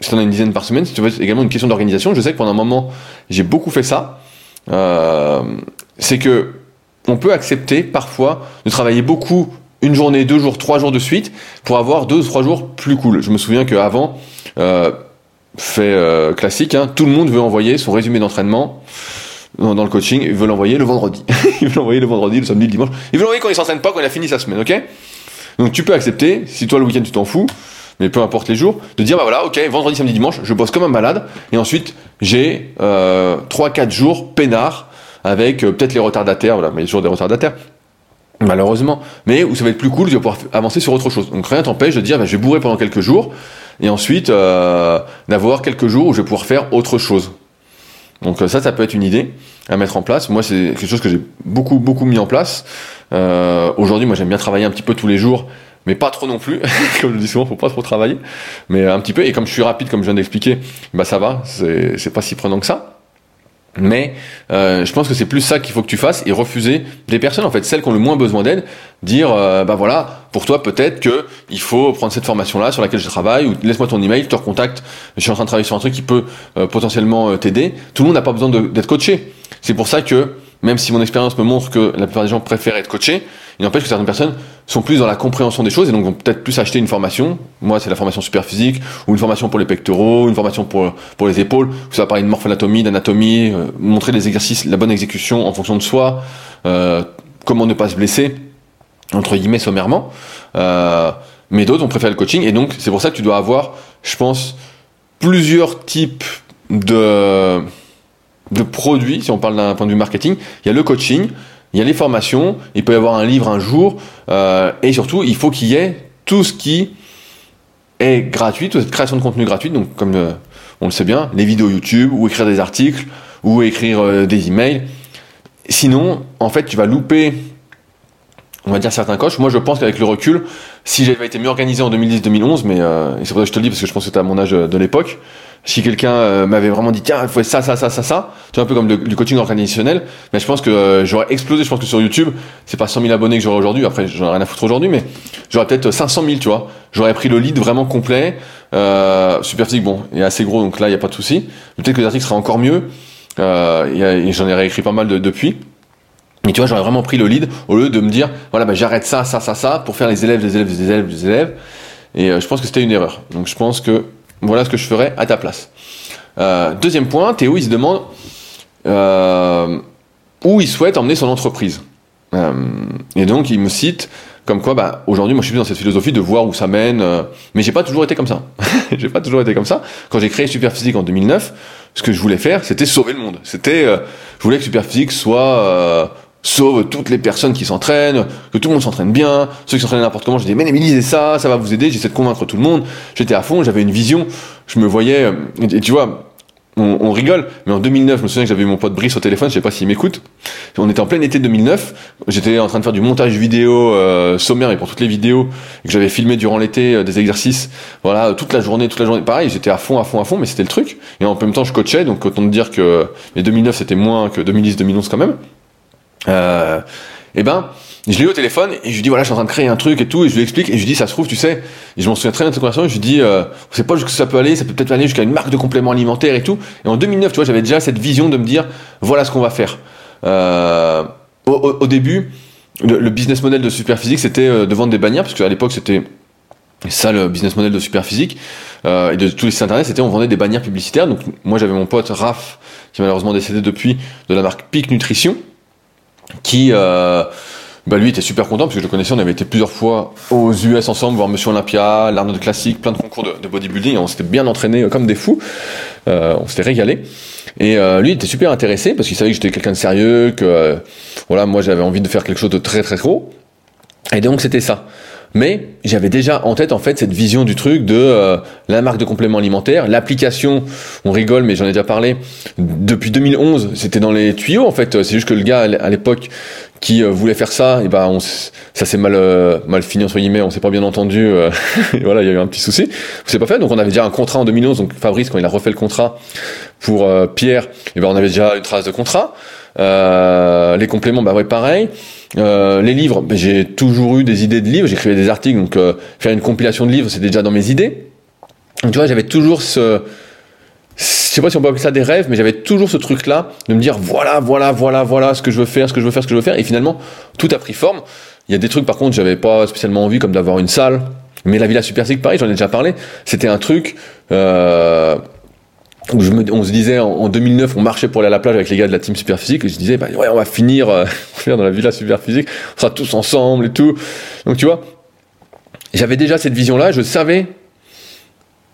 si tu en as une dizaine par semaine, c'est également une question d'organisation. Je sais que pendant un moment, j'ai beaucoup fait ça. Euh, c'est que on peut accepter parfois de travailler beaucoup une journée, deux jours, trois jours de suite pour avoir deux ou trois jours plus cool. Je me souviens qu'avant, euh, fait euh, classique, hein, tout le monde veut envoyer son résumé d'entraînement dans, le coaching, il veut l'envoyer le vendredi. il veut l'envoyer le vendredi, le samedi, le dimanche. Il veut l'envoyer quand il s'entraîne pas, quand il a fini sa semaine, ok? Donc tu peux accepter, si toi le week-end tu t'en fous, mais peu importe les jours, de dire bah voilà, ok, vendredi, samedi, dimanche, je bosse comme un malade, et ensuite j'ai euh, 3-4 jours peinard avec euh, peut-être les retardataires, voilà, mais a toujours des retardataires, malheureusement, mais où ça va être plus cool, je vais pouvoir avancer sur autre chose. Donc rien t'empêche de dire bah, je vais bourrer pendant quelques jours, et ensuite euh, d'avoir quelques jours où je vais pouvoir faire autre chose. Donc ça, ça peut être une idée à mettre en place. Moi, c'est quelque chose que j'ai beaucoup, beaucoup mis en place. Euh, Aujourd'hui, moi, j'aime bien travailler un petit peu tous les jours mais pas trop non plus. comme je le dis souvent, faut pas trop travailler, mais un petit peu. Et comme je suis rapide, comme je viens d'expliquer, bah ça va, c'est pas si prenant que ça. Mais euh, je pense que c'est plus ça qu'il faut que tu fasses et refuser des personnes en fait, celles qui ont le moins besoin d'aide, dire euh, bah voilà, pour toi peut-être que il faut prendre cette formation là sur laquelle je travaille ou laisse-moi ton email, je te recontacte, je suis en train de travailler sur un truc qui peut euh, potentiellement euh, t'aider. Tout le monde n'a pas besoin d'être coaché. C'est pour ça que même si mon expérience me montre que la plupart des gens préfèrent être coachés, il n'empêche que certaines personnes sont plus dans la compréhension des choses et donc vont peut-être plus acheter une formation. Moi, c'est la formation super physique ou une formation pour les pectoraux, une formation pour, les épaules. Ça va parler de morphanatomie, d'anatomie, euh, montrer les exercices, la bonne exécution en fonction de soi, euh, comment ne pas se blesser, entre guillemets, sommairement. Euh, mais d'autres ont préféré le coaching et donc c'est pour ça que tu dois avoir, je pense, plusieurs types de, de produits, si on parle d'un point de vue marketing. Il y a le coaching, il y a les formations, il peut y avoir un livre un jour, euh, et surtout, il faut qu'il y ait tout ce qui est gratuit, toute cette création de contenu gratuit, donc comme euh, on le sait bien, les vidéos YouTube, ou écrire des articles, ou écrire euh, des emails. Sinon, en fait, tu vas louper, on va dire, certains coches. Moi, je pense qu'avec le recul, si j'avais été mieux organisé en 2010-2011, mais c'est pour ça que je te le dis, parce que je pense que tu à mon âge de l'époque, si quelqu'un euh, m'avait vraiment dit tiens il faut ça ça ça ça ça tu vois un peu comme le, du coaching organisationnel mais je pense que euh, j'aurais explosé je pense que sur YouTube c'est pas 100 000 abonnés que j'aurais aujourd'hui après j'en ai rien à foutre aujourd'hui mais j'aurais peut-être 500 000 tu vois. J'aurais pris le lead vraiment complet euh, super physique bon il est assez gros donc là il y a pas de souci. Peut-être que les articles seraient encore mieux euh, j'en ai réécrit pas mal de, depuis. Mais tu vois j'aurais vraiment pris le lead au lieu de me dire voilà bah, j'arrête ça ça ça ça pour faire les élèves les élèves les élèves les élèves et je pense que c'était une erreur. Donc je pense que voilà ce que je ferais à ta place. Euh, deuxième point, Théo, il se demande euh, où il souhaite emmener son entreprise. Euh, et donc, il me cite comme quoi, bah, aujourd'hui, moi, je suis dans cette philosophie de voir où ça mène. mais j'ai pas toujours été comme ça. j'ai pas toujours été comme ça. Quand j'ai créé Superphysique en 2009, ce que je voulais faire, c'était sauver le monde. C'était, je voulais que Superphysique soit sauve toutes les personnes qui s'entraînent, que tout le monde s'entraîne bien, ceux qui s'entraînent n'importe comment, je dis mais lisez ça, ça va vous aider, j'essaie de convaincre tout le monde, j'étais à fond, j'avais une vision, je me voyais, et, tu vois, on, rigole, mais en 2009, je me souviens que j'avais mon pote Brice au téléphone, je sais pas s'il m'écoute, on était en plein été 2009, j'étais en train de faire du montage vidéo euh, sommaire et pour toutes les vidéos, que j'avais filmé durant l'été euh, des exercices, voilà, toute la journée, toute la journée, pareil, j'étais à fond, à fond, à fond, mais c'était le truc, et en même temps je coachais, donc autant dire que les 2009 c'était moins que 2010-2011 quand même, euh, et eh ben, je l'ai eu au téléphone et je lui dis voilà, je suis en train de créer un truc et tout, et je lui explique et je lui dis ça se trouve, tu sais, je m'en souviens très bien de cette conversation, je lui dis euh, on sait pas jusqu'où ça peut aller, ça peut peut-être aller jusqu'à une marque de compléments alimentaires et tout. Et en 2009, tu vois, j'avais déjà cette vision de me dire voilà ce qu'on va faire. Euh, au, début, le, business model de Superphysique, c'était euh, de vendre des bannières, parce qu'à l'époque, c'était ça le business model de Superphysique euh, et de tous les sites internet, c'était on vendait des bannières publicitaires. Donc moi, j'avais mon pote Raph, qui est malheureusement décédé depuis, de la marque Peak Nutrition qui euh, bah lui était super content parce que je le connaissais, on avait été plusieurs fois aux US ensemble, voir Monsieur Olympia, l'Arnold Classique, plein de concours de, bodybuilding, on s'était bien entraîné comme des fous, euh, on s'était régalé. Et euh, lui il était super intéressé parce qu'il savait que j'étais quelqu'un de sérieux, que euh, voilà moi j'avais envie de faire quelque chose de très très gros. Et donc c'était ça. Mais j'avais déjà en tête en fait cette vision du truc de euh, la marque de compléments alimentaires, l'application. On rigole, mais j'en ai déjà parlé. Depuis 2011, c'était dans les tuyaux en fait. C'est juste que le gars à l'époque qui euh, voulait faire ça, et ben on, ça s'est mal euh, mal fini entre guillemets. On s'est pas bien entendu. voilà, il y a eu un petit souci. C'est pas fait. Donc on avait déjà un contrat en 2011. Donc Fabrice, quand il a refait le contrat pour Pierre, et ben on avait déjà une trace de contrat. les compléments, bah ouais, pareil. Euh, les livres, ben, j'ai toujours eu des idées de livres, j'écrivais des articles, donc euh, faire une compilation de livres, c'était déjà dans mes idées. Donc, tu vois, j'avais toujours ce, je sais pas si on peut appeler ça des rêves, mais j'avais toujours ce truc-là de me dire voilà, voilà, voilà, voilà ce que je veux faire, ce que je veux faire, ce que je veux faire. Et finalement, tout a pris forme. Il y a des trucs par contre, j'avais pas spécialement envie, comme d'avoir une salle. Mais la Villa Super pareil, j'en ai déjà parlé. C'était un truc. Euh, on se disait en, 2009, on marchait pour aller à la plage avec les gars de la team Superphysique, et je disais, bah, ouais, on va finir, euh, dans la villa Superphysique, on sera tous ensemble et tout. Donc tu vois, j'avais déjà cette vision-là, je savais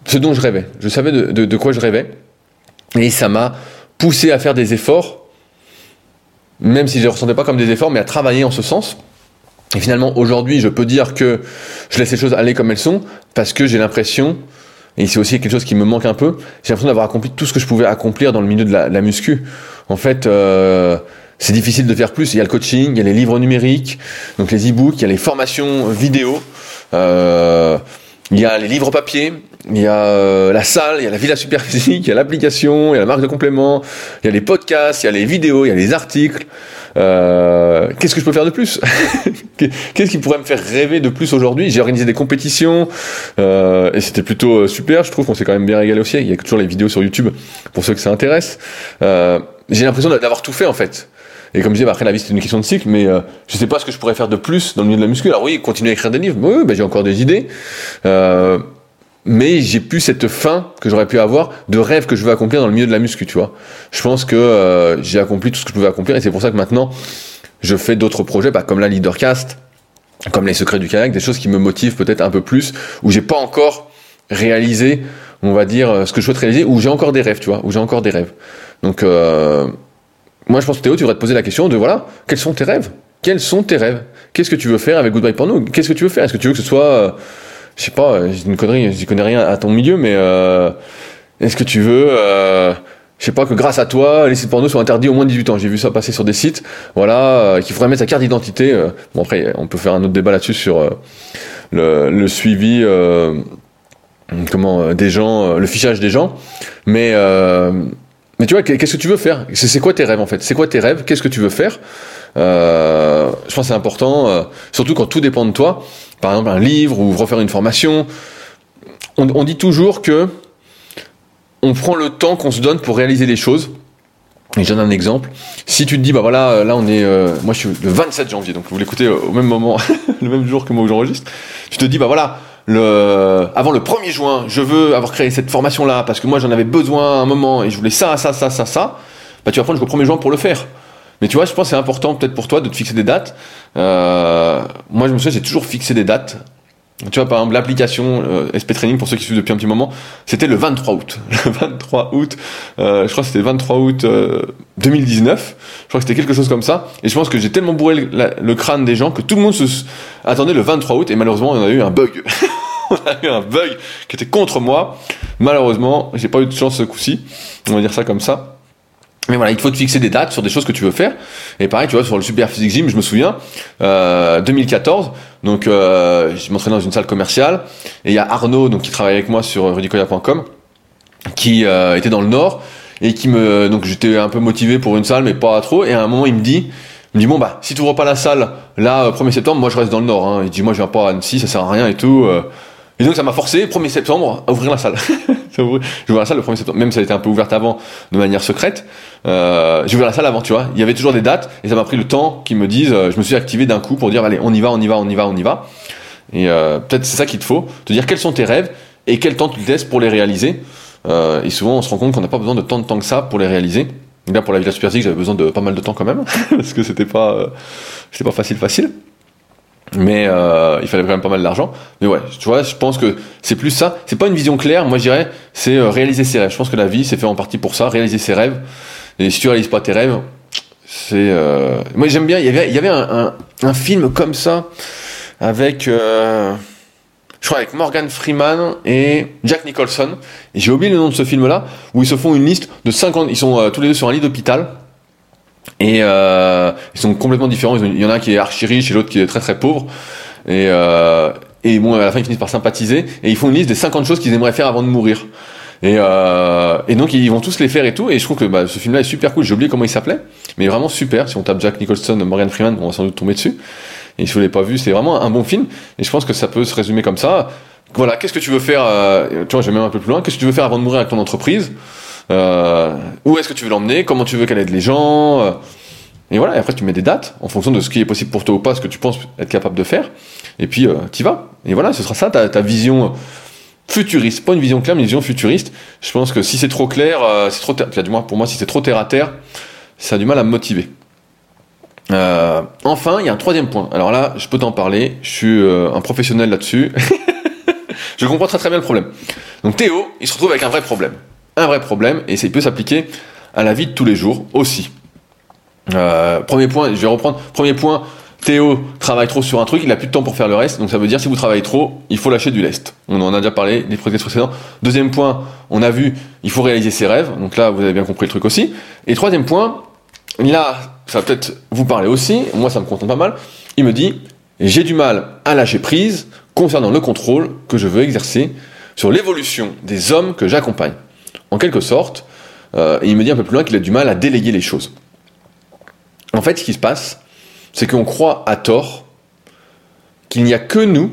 ce dont je rêvais, je savais de, de, quoi je rêvais, et ça m'a poussé à faire des efforts, même si je ne ressentais pas comme des efforts, mais à travailler en ce sens. Et finalement, aujourd'hui, je peux dire que je laisse les choses aller comme elles sont, parce que j'ai l'impression et c'est aussi quelque chose qui me manque un peu. J'ai l'impression d'avoir accompli tout ce que je pouvais accomplir dans le milieu de la, muscu. En fait, euh, c'est difficile de faire plus. Il y a le coaching, il y a les livres numériques, donc les e-books, il y a les formations vidéo, euh, il y a les livres papier, il y a euh, la salle, il y a la villa superphysique, il y a l'application, il y a la marque de complément, il y a les podcasts, il y a les vidéos, il y a les articles. Euh, qu'est-ce que je peux faire de plus Qu'est-ce qui pourrait me faire rêver de plus aujourd'hui? J'ai organisé des compétitions euh, et c'était plutôt euh, super. Je trouve qu'on s'est quand même bien régalé aussi. Il y a toujours les vidéos sur YouTube pour ceux que ça intéresse. Euh, j'ai l'impression d'avoir tout fait en fait. Et comme je disais, bah, après la vie c'est une question de cycle, mais euh, je sais pas ce que je pourrais faire de plus dans le milieu de la muscu. Alors oui, continuer à écrire des livres, oui, bah, j'ai encore des idées. Euh, mais j'ai plus cette fin que j'aurais pu avoir de rêve que je veux accomplir dans le milieu de la muscu, tu vois. Je pense que euh, j'ai accompli tout ce que je pouvais accomplir et c'est pour ça que maintenant je fais d'autres projets, bah, comme la Leadercast, comme les secrets du kayak, des choses qui me motivent peut-être un peu plus, où j'ai pas encore réalisé, on va dire, euh, ce que je souhaite réaliser, où j'ai encore des rêves, tu vois, où j'ai encore des rêves. Donc, euh, moi je pense que Théo, tu devrais te poser la question de voilà, quels sont tes rêves? Quels sont tes rêves? Qu'est-ce que tu veux faire avec Goodbye Porno? Qu'est-ce que tu veux faire? Est-ce que tu veux que ce soit je sais pas, j'ai une connerie, je connais rien à ton milieu, mais euh, est-ce que tu veux, euh, je sais pas, que grâce à toi, les sites porno soient interdits au moins de 18 ans? J'ai vu ça passer sur des sites, voilà, euh, qu'il faudrait mettre sa carte d'identité. Euh. bon après, on peut faire un autre débat là-dessus sur le, suivi comment des gens, le fichage des gens. Mais mais tu vois, qu'est-ce que tu veux faire? C'est quoi tes rêves en fait? C'est quoi tes rêves? Qu'est-ce que tu veux faire? Je pense que c'est important, surtout quand tout dépend de toi. Par exemple, un livre ou refaire une formation. On, dit toujours que on prend le temps qu'on se donne pour réaliser les choses. Et je donne un exemple. Si tu te dis, bah voilà, euh, là on est, euh, moi je suis le 27 janvier, donc vous l'écoutez au même moment, le même jour que moi où j'enregistre. Tu te dis, bah voilà, avant le 1er juin, je veux avoir créé cette formation là parce que moi j'en avais besoin à un moment et je voulais ça, ça, ça, ça, ça. Bah tu vas prendre jusqu'au 1er juin pour le faire. Mais tu vois, je pense que c'est important peut-être pour toi de te fixer des dates. Euh, moi je me souviens, j'ai toujours fixé des dates tu vois, par exemple, l'application euh, SP Training, pour ceux qui suivent depuis un petit moment, c'était le 23 août. Le 23 août, euh, je crois que c'était le 23 août 2019. Je crois que c'était quelque chose comme ça. Et je pense que j'ai tellement bourré le, crâne des gens que tout le monde se attendait le 23 août. Et malheureusement, on a eu un bug. on a eu un bug qui était contre moi. Malheureusement, j'ai pas eu de chance ce coup-ci. On va dire ça comme ça. Mais voilà, il faut te fixer des dates sur des choses que tu veux faire. Et pareil, tu vois, sur le Super Physique Gym, je me souviens, euh, 2014, donc euh, je m'entraînais dans une salle commerciale, et il y a Arnaud, donc qui travaille avec moi sur rudicoya.com, qui euh, était dans le Nord, et qui me, donc j'étais un peu motivé pour une salle, mais pas trop. Et à un moment, il me dit, il me dit bon bah si tu ouvres pas la salle là 1er septembre, moi je reste dans le Nord. Hein. Il dit moi je viens pas à Annecy, ça sert à rien et tout. Et donc ça m'a forcé, 1er septembre, à ouvrir la salle. j'ai ouvert la salle le 1er septembre, même si elle était un peu ouverte avant, de manière secrète. Euh, j'ai ouvert la salle avant, tu vois. Il y avait toujours des dates, et ça m'a pris le temps qu'ils me disent, euh, je me suis activé d'un coup pour dire, allez, on y va, on y va, on y va, on y va. Et euh, peut-être c'est ça qu'il te faut, te dire quels sont tes rêves, et quel temps tu te laisses pour les réaliser. Euh, et souvent on se rend compte qu'on n'a pas besoin de tant de temps que ça pour les réaliser. Et là pour la Villa Super j'avais besoin de pas mal de temps quand même, parce que c'était pas, euh, c'était pas facile facile mais euh, il fallait quand même pas mal d'argent. Mais ouais, tu vois, je pense que c'est plus ça. C'est pas une vision claire. Moi, je dirais, c'est euh, réaliser ses rêves. Je pense que la vie, c'est fait en partie pour ça, réaliser ses rêves. Et si tu réalises pas tes rêves, c'est. Euh... Moi, j'aime bien. Il y avait, il y avait un, un, film comme ça avec. Euh... Je crois avec Morgan Freeman et Jack Nicholson. J'ai oublié le nom de ce film-là, où ils se font une liste de 50. Ils sont tous les deux sur un lit d'hôpital. Et euh, ils sont complètement différents. Il y en a un qui est archi riche et l'autre qui est très très pauvre. Et, euh, et bon, à la fin, ils finissent par sympathiser. Et ils font une liste des 50 choses qu'ils aimeraient faire avant de mourir. Et, euh, et donc ils vont tous les faire et tout. Et je trouve que bah, ce film-là est super cool. J'ai oublié comment il s'appelait, mais vraiment super. Si on tape Jack Nicholson, Morgan Freeman, on va sans doute tomber dessus. Et si vous l'avez pas vu, c'est vraiment un bon film. Et je pense que ça peut se résumer comme ça. Voilà, qu'est-ce que tu veux faire euh, Tu vois, je vais même un peu plus loin. Qu'est-ce que tu veux faire avant de mourir avec ton entreprise? Euh, Où est-ce que tu veux l'emmener? Comment tu veux qu'elle aide les gens? Euh, Et voilà, et après tu mets des dates en fonction de ce qui est possible pour toi ou pas, ce que tu penses être capable de faire. Et puis euh, tu vas. Et voilà, ce sera ça ta, vision futuriste, pas une vision claire, mais une vision futuriste. Je pense que si c'est trop clair, euh, c'est trop, du moins pour moi, si c'est trop terre à terre, ça a du mal à me motiver. Euh, enfin, il y a un troisième point. Alors là, je peux t'en parler. Je suis euh, un professionnel là-dessus. je comprends très très bien le problème. Donc Théo, il se retrouve avec un vrai problème un vrai problème et ça peut s'appliquer à la vie de tous les jours aussi. Euh, premier point, je vais reprendre. Premier point, Théo travaille trop sur un truc, il a plus de temps pour faire le reste, donc ça veut dire si vous travaillez trop, il faut lâcher du lest. On en a déjà parlé des projets précédents. Deuxième point, on a vu, il faut réaliser ses rêves, donc là vous avez bien compris le truc aussi. Et troisième point, là, ça va peut-être vous parler aussi, moi ça me contente pas mal, il me dit, j'ai du mal à lâcher prise concernant le contrôle que je veux exercer sur l'évolution des hommes que j'accompagne. En quelque sorte, euh, il me dit un peu plus loin qu'il a du mal à déléguer les choses. En fait, ce qui se passe, c'est qu'on croit à tort qu'il n'y a que nous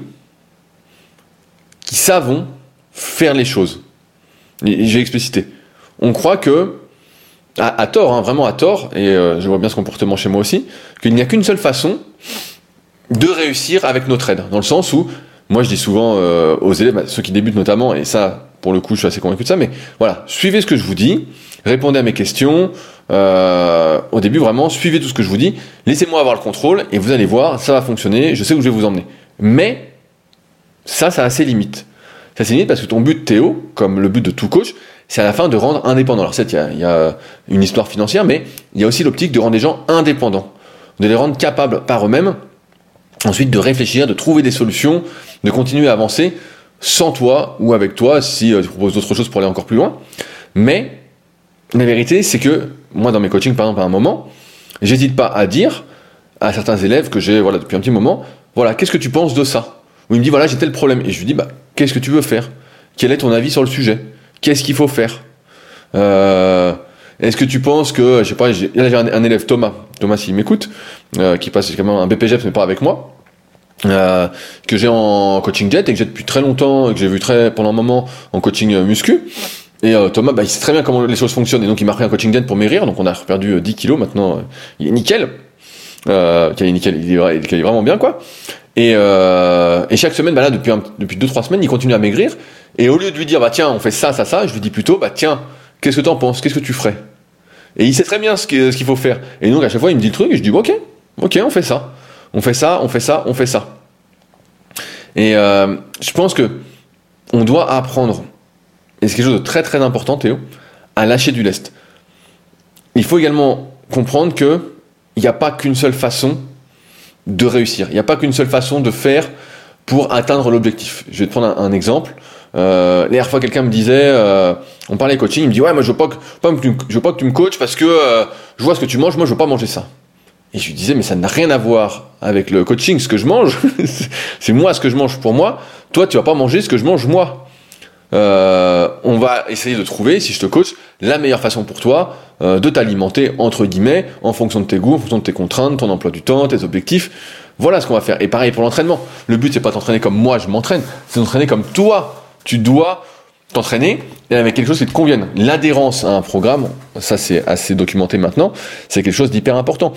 qui savons faire les choses. Vais expliciter. On croit que, à, tort, hein, vraiment à tort, et euh, je vois bien ce comportement chez moi aussi, qu'il n'y a qu'une seule façon de réussir avec notre aide. Dans le sens où, moi je dis souvent euh, aux élèves, bah, ceux qui débutent notamment, et ça, pour le coup, je suis assez convaincu de ça, mais voilà, suivez ce que je vous dis, répondez à mes questions. Euh, au début, vraiment, suivez tout ce que je vous dis, laissez-moi avoir le contrôle et vous allez voir, ça va fonctionner, je sais où je vais vous emmener. Mais ça, ça a ses limites. Ça a ses limites parce que ton but, Théo, comme le but de tout coach, c'est à la fin de rendre indépendant. Alors certes, il y, a, une histoire financière, mais il y a aussi l'optique de rendre les gens indépendants, de les rendre capables par eux-mêmes, ensuite de réfléchir, de trouver des solutions, de continuer à avancer sans toi ou avec toi si euh, tu proposes d'autres choses pour aller encore plus loin. Mais la vérité, c'est que moi, dans mes coachings, par exemple, à un moment, j'hésite pas à dire à certains élèves que j'ai voilà, depuis un petit moment, voilà, qu'est-ce que tu penses de ça? Ou il me dit, voilà, j'ai tel problème. Et je lui dis, bah, qu'est-ce que tu veux faire? Quel est ton avis sur le sujet? Qu'est-ce qu'il faut faire? Euh, Est-ce que tu penses que, je sais pas, là j'ai un, élève Thomas, Thomas s'il m'écoute, euh, qui passe quand même un BPGEPS mais pas avec moi, euh, que j'ai en coaching jet et que j'ai depuis très longtemps, et que j'ai vu très pendant un moment en coaching euh, muscu. Et euh, Thomas, bah, il sait très bien comment les choses fonctionnent et donc il m'a pris un coaching jet pour maigrir, donc on a perdu 10 kilos maintenant, il est nickel. Euh, il est nickel, il est, vraiment bien quoi. Et, euh, et chaque semaine, bah là, depuis, un, depuis deux, trois semaines, il continue à maigrir. Et au lieu de lui dire, bah tiens, on fait ça, ça, ça, je lui dis plutôt, bah tiens, qu'est-ce que t'en penses? Qu'est-ce que tu ferais? Et il sait très bien ce qu'il faut faire. Et donc, à chaque fois, il me dit le truc, et je dis, ok, ok, on fait ça. On fait ça, on fait ça, on fait ça. Et euh, je pense que on doit apprendre, et c'est quelque chose de très très important, Théo, à lâcher du lest. Il faut également comprendre que il n'y a pas qu'une seule façon de réussir. Il n'y a pas qu'une seule façon de faire pour atteindre l'objectif. Je vais te prendre un, exemple. Euh, la dernière fois, quelqu'un me disait, euh, on parlait coaching, il me dit ouais, moi je veux pas que, je veux pas que tu me coaches parce que euh, je vois ce que tu manges, moi je veux pas manger ça. Et je lui disais mais ça n'a rien à voir avec le coaching, ce que je mange, c'est moi ce que je mange pour moi. Toi, tu vas pas manger ce que je mange moi. Euh, on va essayer de trouver, si je te coach, la meilleure façon pour toi euh, de t'alimenter, entre guillemets, en fonction de tes goûts, en fonction de tes contraintes, ton emploi du temps, tes objectifs. Voilà ce qu'on va faire. Et pareil pour l'entraînement. Le but, c'est pas d'entraîner comme moi je m'entraîne, c'est d'entraîner comme toi. Tu dois t'entraîner et avec quelque chose qui te convienne. L'adhérence à un programme, ça c'est assez documenté maintenant, c'est quelque chose d'hyper important.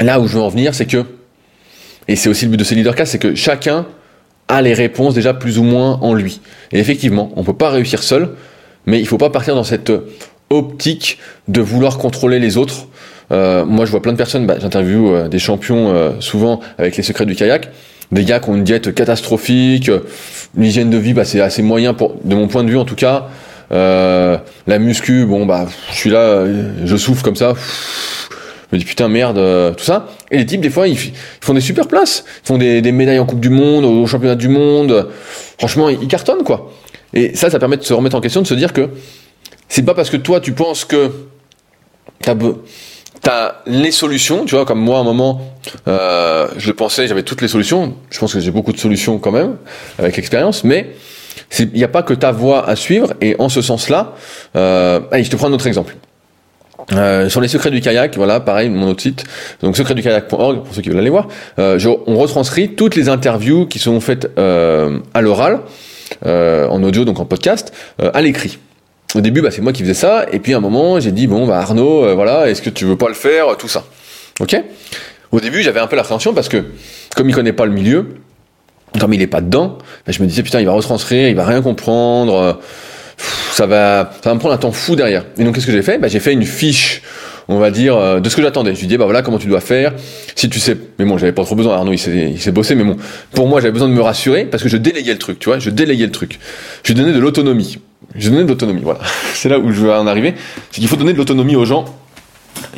Là où je veux en venir, c'est que, et c'est aussi le but de ces leadercasts, c'est que chacun a les réponses déjà plus ou moins en lui. Et effectivement, on ne peut pas réussir seul, mais il ne faut pas partir dans cette optique de vouloir contrôler les autres. Euh, moi, je vois plein de personnes, bah, j'interviewe euh, des champions euh, souvent avec les secrets du kayak, des gars qui ont une diète catastrophique, une hygiène de vie, bah, c'est assez moyen pour, de mon point de vue en tout cas. la muscu, bon bah, je suis là, je souffle comme ça. Me dis putain merde, tout ça. Et les types, des fois, ils, font des super places. Ils font des, médailles en Coupe du Monde, au championnat du monde. Franchement, ils, cartonnent, quoi. Et ça, ça permet de se remettre en question, de se dire que c'est pas parce que toi, tu penses que t'as as les solutions, tu vois, comme moi à un moment, euh, je le pensais, j'avais toutes les solutions. Je pense que j'ai beaucoup de solutions quand même avec l'expérience, mais il n'y a pas que ta voie à suivre. Et en ce sens-là, euh, allez, je te prends un autre exemple. Euh, sur les secrets du kayak, voilà, pareil, mon autre site, donc secretdukayak.org pour ceux qui veulent aller voir. Euh, on retranscrit toutes les interviews qui sont faites euh, à l'oral, en audio, donc en podcast, à l'écrit. Au début, bah, c'est moi qui faisais ça, et puis à un moment, j'ai dit bon, bah Arnaud, voilà, est-ce que tu veux pas le faire, tout ça, ok? Au début, j'avais un peu l'appréhension parce que comme il connaît pas le milieu, comme il est pas dedans, bah, je me disais putain, il va retranscrire, il va rien comprendre ça va, ça va me prendre un temps fou derrière. Et donc, qu'est-ce que j'ai fait? Bah, J'ai fait une fiche, on va dire, euh, de ce que j'attendais. Je lui dis, bah voilà comment tu dois faire. Si tu sais, mais bon, j'avais pas trop besoin. Arnaud, il s'est, il s'est bossé, mais bon, pour moi, j'avais besoin de me rassurer parce que je déléguais le truc, tu vois, je déléguais le truc. Je lui donnais de l'autonomie. Je donnais de l'autonomie, voilà. C'est là où je veux en arriver. C'est qu'il faut donner de l'autonomie aux gens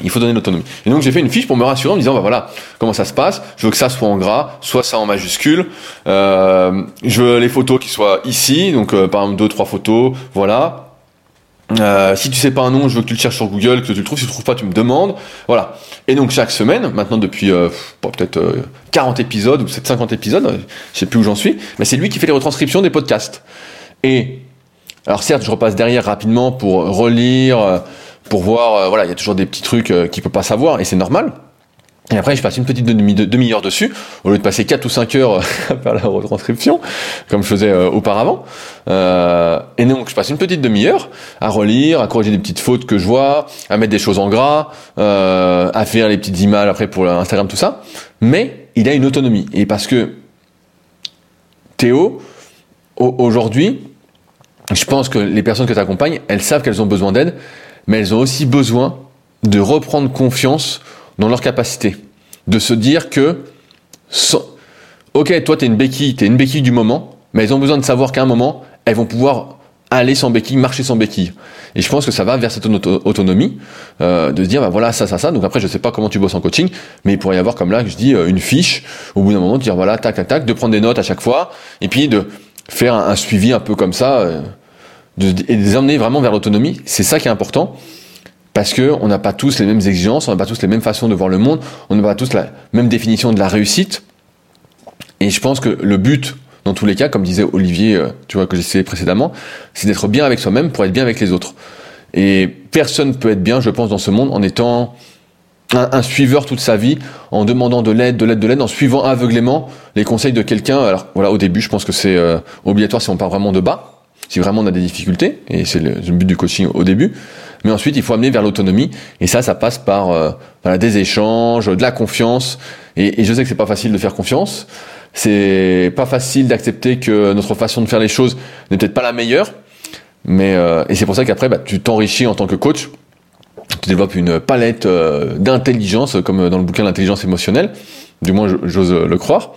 il faut donner l'autonomie. Et donc j'ai fait une fiche pour me rassurer en me disant bah voilà comment ça se passe. Je veux que ça soit en gras, soit ça en majuscule. Euh, je veux les photos qui soient ici, donc euh, par exemple deux trois photos, voilà. Euh, si tu sais pas un nom, je veux que tu le cherches sur Google, que tu le trouves. Si tu le trouves pas, tu me demandes. Voilà. Et donc chaque semaine, maintenant depuis euh, peut-être 40 épisodes ou peut-être 50 épisodes, je sais plus où j'en suis, mais c'est lui qui fait les retranscriptions des podcasts. Et alors certes, je repasse derrière rapidement pour relire pour voir, euh, voilà, il y a toujours des petits trucs euh, qu'il peut pas savoir et c'est normal. Et après, je passe une petite demi-heure dessus, au lieu de passer 4 ou 5 heures à faire la retranscription, comme je faisais euh, auparavant. Euh, et donc, je passe une petite demi-heure à relire, à corriger des petites fautes que je vois, à mettre des choses en gras, euh, à faire les petites images après pour Instagram, tout ça. Mais il a une autonomie. Et parce que Théo, aujourd'hui, je pense que les personnes que tu accompagnes, elles savent qu'elles ont besoin d'aide, mais elles ont aussi besoin de reprendre confiance dans leur capacité. De se dire que, ok, toi t'es une béquille, t'es une béquille du moment, mais elles ont besoin de savoir qu'à un moment, elles vont pouvoir aller sans béquille, marcher sans béquille. Et je pense que ça va vers cette autonomie, euh, de se dire, bah voilà, ça, ça, ça. Donc après, je sais pas comment tu bosses en coaching, mais il pourrait y avoir, comme là, je dis, euh, une fiche, au bout d'un moment, de dire, voilà, tac, tac, tac, de prendre des notes à chaque fois, et puis de faire un, suivi un peu comme ça. Euh, de, et de les emmener vraiment vers l'autonomie, c'est ça qui est important. Parce que on n'a pas tous les mêmes exigences, on n'a pas tous les mêmes façons de voir le monde, on n'a pas tous la même définition de la réussite. Et je pense que le but dans tous les cas, comme disait Olivier, euh, tu vois, que j'ai précédemment, c'est d'être bien avec soi-même pour être bien avec les autres. Et personne peut être bien, je pense, dans ce monde en étant un, suiveur toute sa vie, en demandant de l'aide, de l'aide, de l'aide, en suivant aveuglément les conseils de quelqu'un. Alors voilà, au début, je pense que c'est euh, obligatoire si on part vraiment de bas, si vraiment on a des difficultés, et c'est le, but du coaching au début. Mais ensuite, il faut amener vers l'autonomie, et ça, ça passe par euh, des échanges, de la confiance. Et, je sais que c'est pas facile de faire confiance. C'est pas facile d'accepter que notre façon de faire les choses n'est peut-être pas la meilleure. Mais euh, et c'est pour ça qu'après, bah, tu t'enrichis en tant que coach tu développes une palette euh, d'intelligence, comme dans le bouquin l'intelligence émotionnelle, du moins j'ose le croire,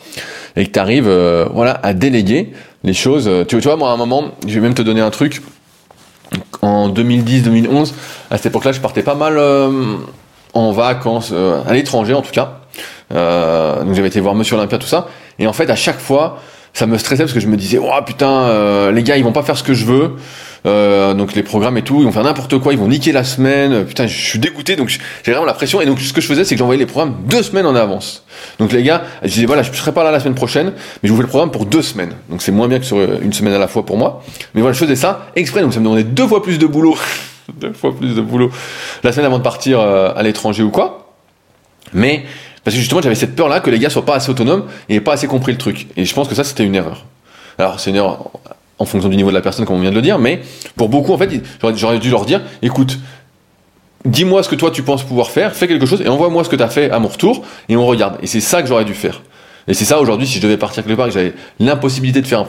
et que tu arrives voilà, à déléguer les choses. Tu, tu vois, moi à un moment, je vais même te donner un truc. En 2010-2011, à cette époque-là, je partais pas mal euh, en vacances, à l'étranger en tout cas. donc j'avais été voir Monsieur Olympia, tout ça. Et en fait, à chaque fois, ça me stressait parce que je me disais, oh putain, les gars, ils vont pas faire ce que je veux. Euh, donc les programmes et tout, ils vont faire n'importe quoi, ils vont niquer la semaine. Putain, je suis dégoûté, donc j'ai vraiment la pression. Et donc ce que je faisais, c'est que j'envoyais les programmes deux semaines en avance. Donc les gars, je disais voilà, je serai pas là la semaine prochaine, mais je vous fais le programme pour deux semaines. Donc c'est moins bien que sur une semaine à la fois pour moi. Mais voilà, je faisais ça exprès, donc ça me demandait deux fois plus de boulot, deux fois plus de boulot la semaine avant de partir euh, à l'étranger ou quoi. Mais parce que justement, j'avais cette peur-là que les gars soient pas assez autonomes et pas assez compris le truc. Et je pense que ça, c'était une erreur. Alors, c'est une erreur en fonction du niveau de la personne, comme on vient de le dire, mais pour beaucoup, en fait, j'aurais dû leur dire, écoute, dis-moi ce que toi tu penses pouvoir faire, fais quelque chose et envoie-moi ce que tu as fait à mon retour et on regarde. Et c'est ça que j'aurais dû faire. Et c'est ça aujourd'hui, si je devais partir quelque part et que j'avais l'impossibilité de faire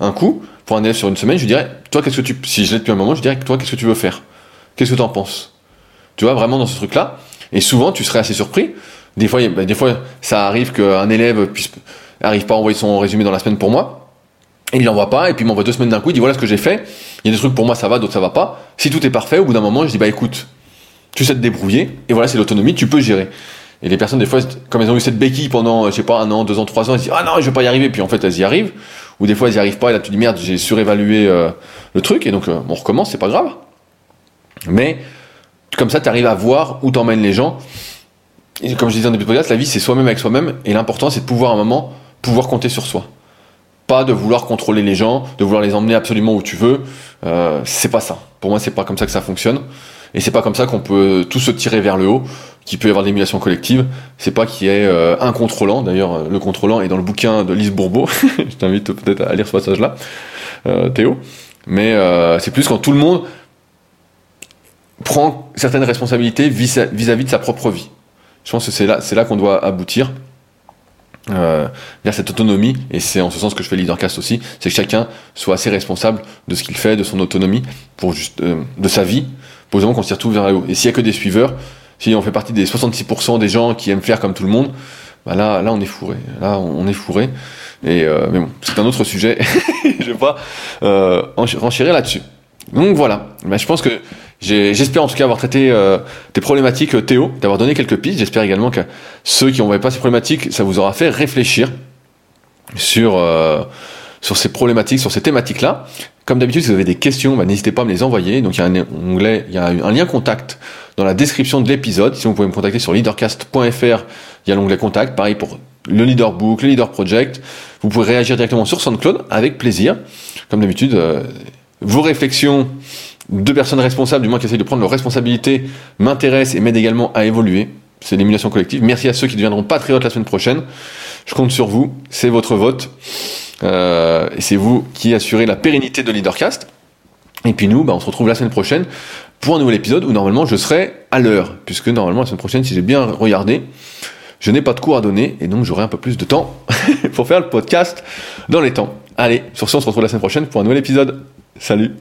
un, coup pour un élève sur une semaine, je dirais, toi, qu'est-ce que tu, si je l'ai depuis un moment, je dirais, toi, qu'est-ce que tu veux faire? Qu'est-ce que tu en penses? Tu vois, vraiment dans ce truc-là. Et souvent, tu serais assez surpris. Des fois, bah, des fois, ça arrive qu'un élève puisse, arrive pas à envoyer son résumé dans la semaine pour moi. Et il l'envoie pas, et puis il m'envoie deux semaines d'un coup, il dit voilà ce que j'ai fait. Il y a des trucs pour moi ça va, d'autres ça va pas. Si tout est parfait, au bout d'un moment, je dis bah écoute, tu sais te débrouiller, et voilà c'est l'autonomie, tu peux gérer. Et les personnes des fois, comme elles ont eu cette béquille pendant, je sais pas, un an, deux ans, trois ans, elles se disent ah non je vais pas y arriver, puis en fait elles y arrivent. Ou des fois elles y arrivent pas, et là tu dis merde j'ai surévalué euh, le truc, et donc euh, on recommence, c'est pas grave. Mais comme ça tu arrives à voir où t'emmènes les gens. Et comme je disais en début de podcast, la vie c'est soi-même avec soi-même, et l'important c'est de pouvoir à un moment pouvoir compter sur soi de vouloir contrôler les gens, de vouloir les emmener absolument où tu veux. Euh, c'est pas ça. Pour moi, c'est pas comme ça que ça fonctionne. Et c'est pas comme ça qu'on peut tout se tirer vers le haut, qu'il peut y avoir l'émulation collective. C'est pas qu'il y ait euh, un contrôlant. D'ailleurs, le contrôlant est dans le bouquin de Lise Bourbeau. Je t'invite peut-être à lire ce passage-là, euh, Théo. Mais euh, c'est plus quand tout le monde prend certaines responsabilités vis-à-vis de sa propre vie. Je pense que c'est là qu'on doit aboutir euh, vers cette autonomie, et c'est en ce sens que je fais Leadercast aussi, c'est que chacun soit assez responsable de ce qu'il fait, de son autonomie, pour juste, euh, de sa vie, pour vraiment qu'on se retrouve vers le haut. Et s'il y a que des suiveurs, si on fait partie des 66% des gens qui aiment faire comme tout le monde, bah là, là on est fourré. Là, on est fourré. Et euh, mais bon, c'est un autre sujet. je vais pas euh, renchérir là-dessus. Donc voilà. Bah, je pense que J'espère en tout cas avoir traité euh, problématiques, euh, Théo, d'avoir donné quelques pistes. J'espère également que ceux qui n'ont pas ces problématiques, ça vous aura fait réfléchir sur, euh, sur ces problématiques, sur ces thématiques-là. Comme d'habitude, si vous avez des questions, bah, n'hésitez pas à me les envoyer. Donc il y a un onglet, il y a un lien contact dans la description de l'épisode. Si vous pouvez me contacter sur leadercast.fr, il y a l'onglet contact. Pareil pour le leader book, le leader project. Vous pouvez réagir directement sur SoundCloud avec plaisir. Comme d'habitude, vos réflexions deux personnes responsables, du moins qui essayent de prendre leurs responsabilités, m'intéressent et m'aident également à évoluer. C'est l'émulation collective. Merci à ceux qui deviendront patriotes la semaine prochaine. Je compte sur vous. C'est votre vote. Euh, et c'est vous qui assurez la pérennité de Leadercast. Et puis nous, bah, on se retrouve la semaine prochaine pour un nouvel épisode où normalement je serai à l'heure. Puisque normalement la semaine prochaine, si j'ai bien regardé, je n'ai pas de cours à donner et donc j'aurai un peu plus de temps pour faire le podcast dans les temps. Allez, sur ce, on se retrouve la semaine prochaine pour un nouvel épisode. Salut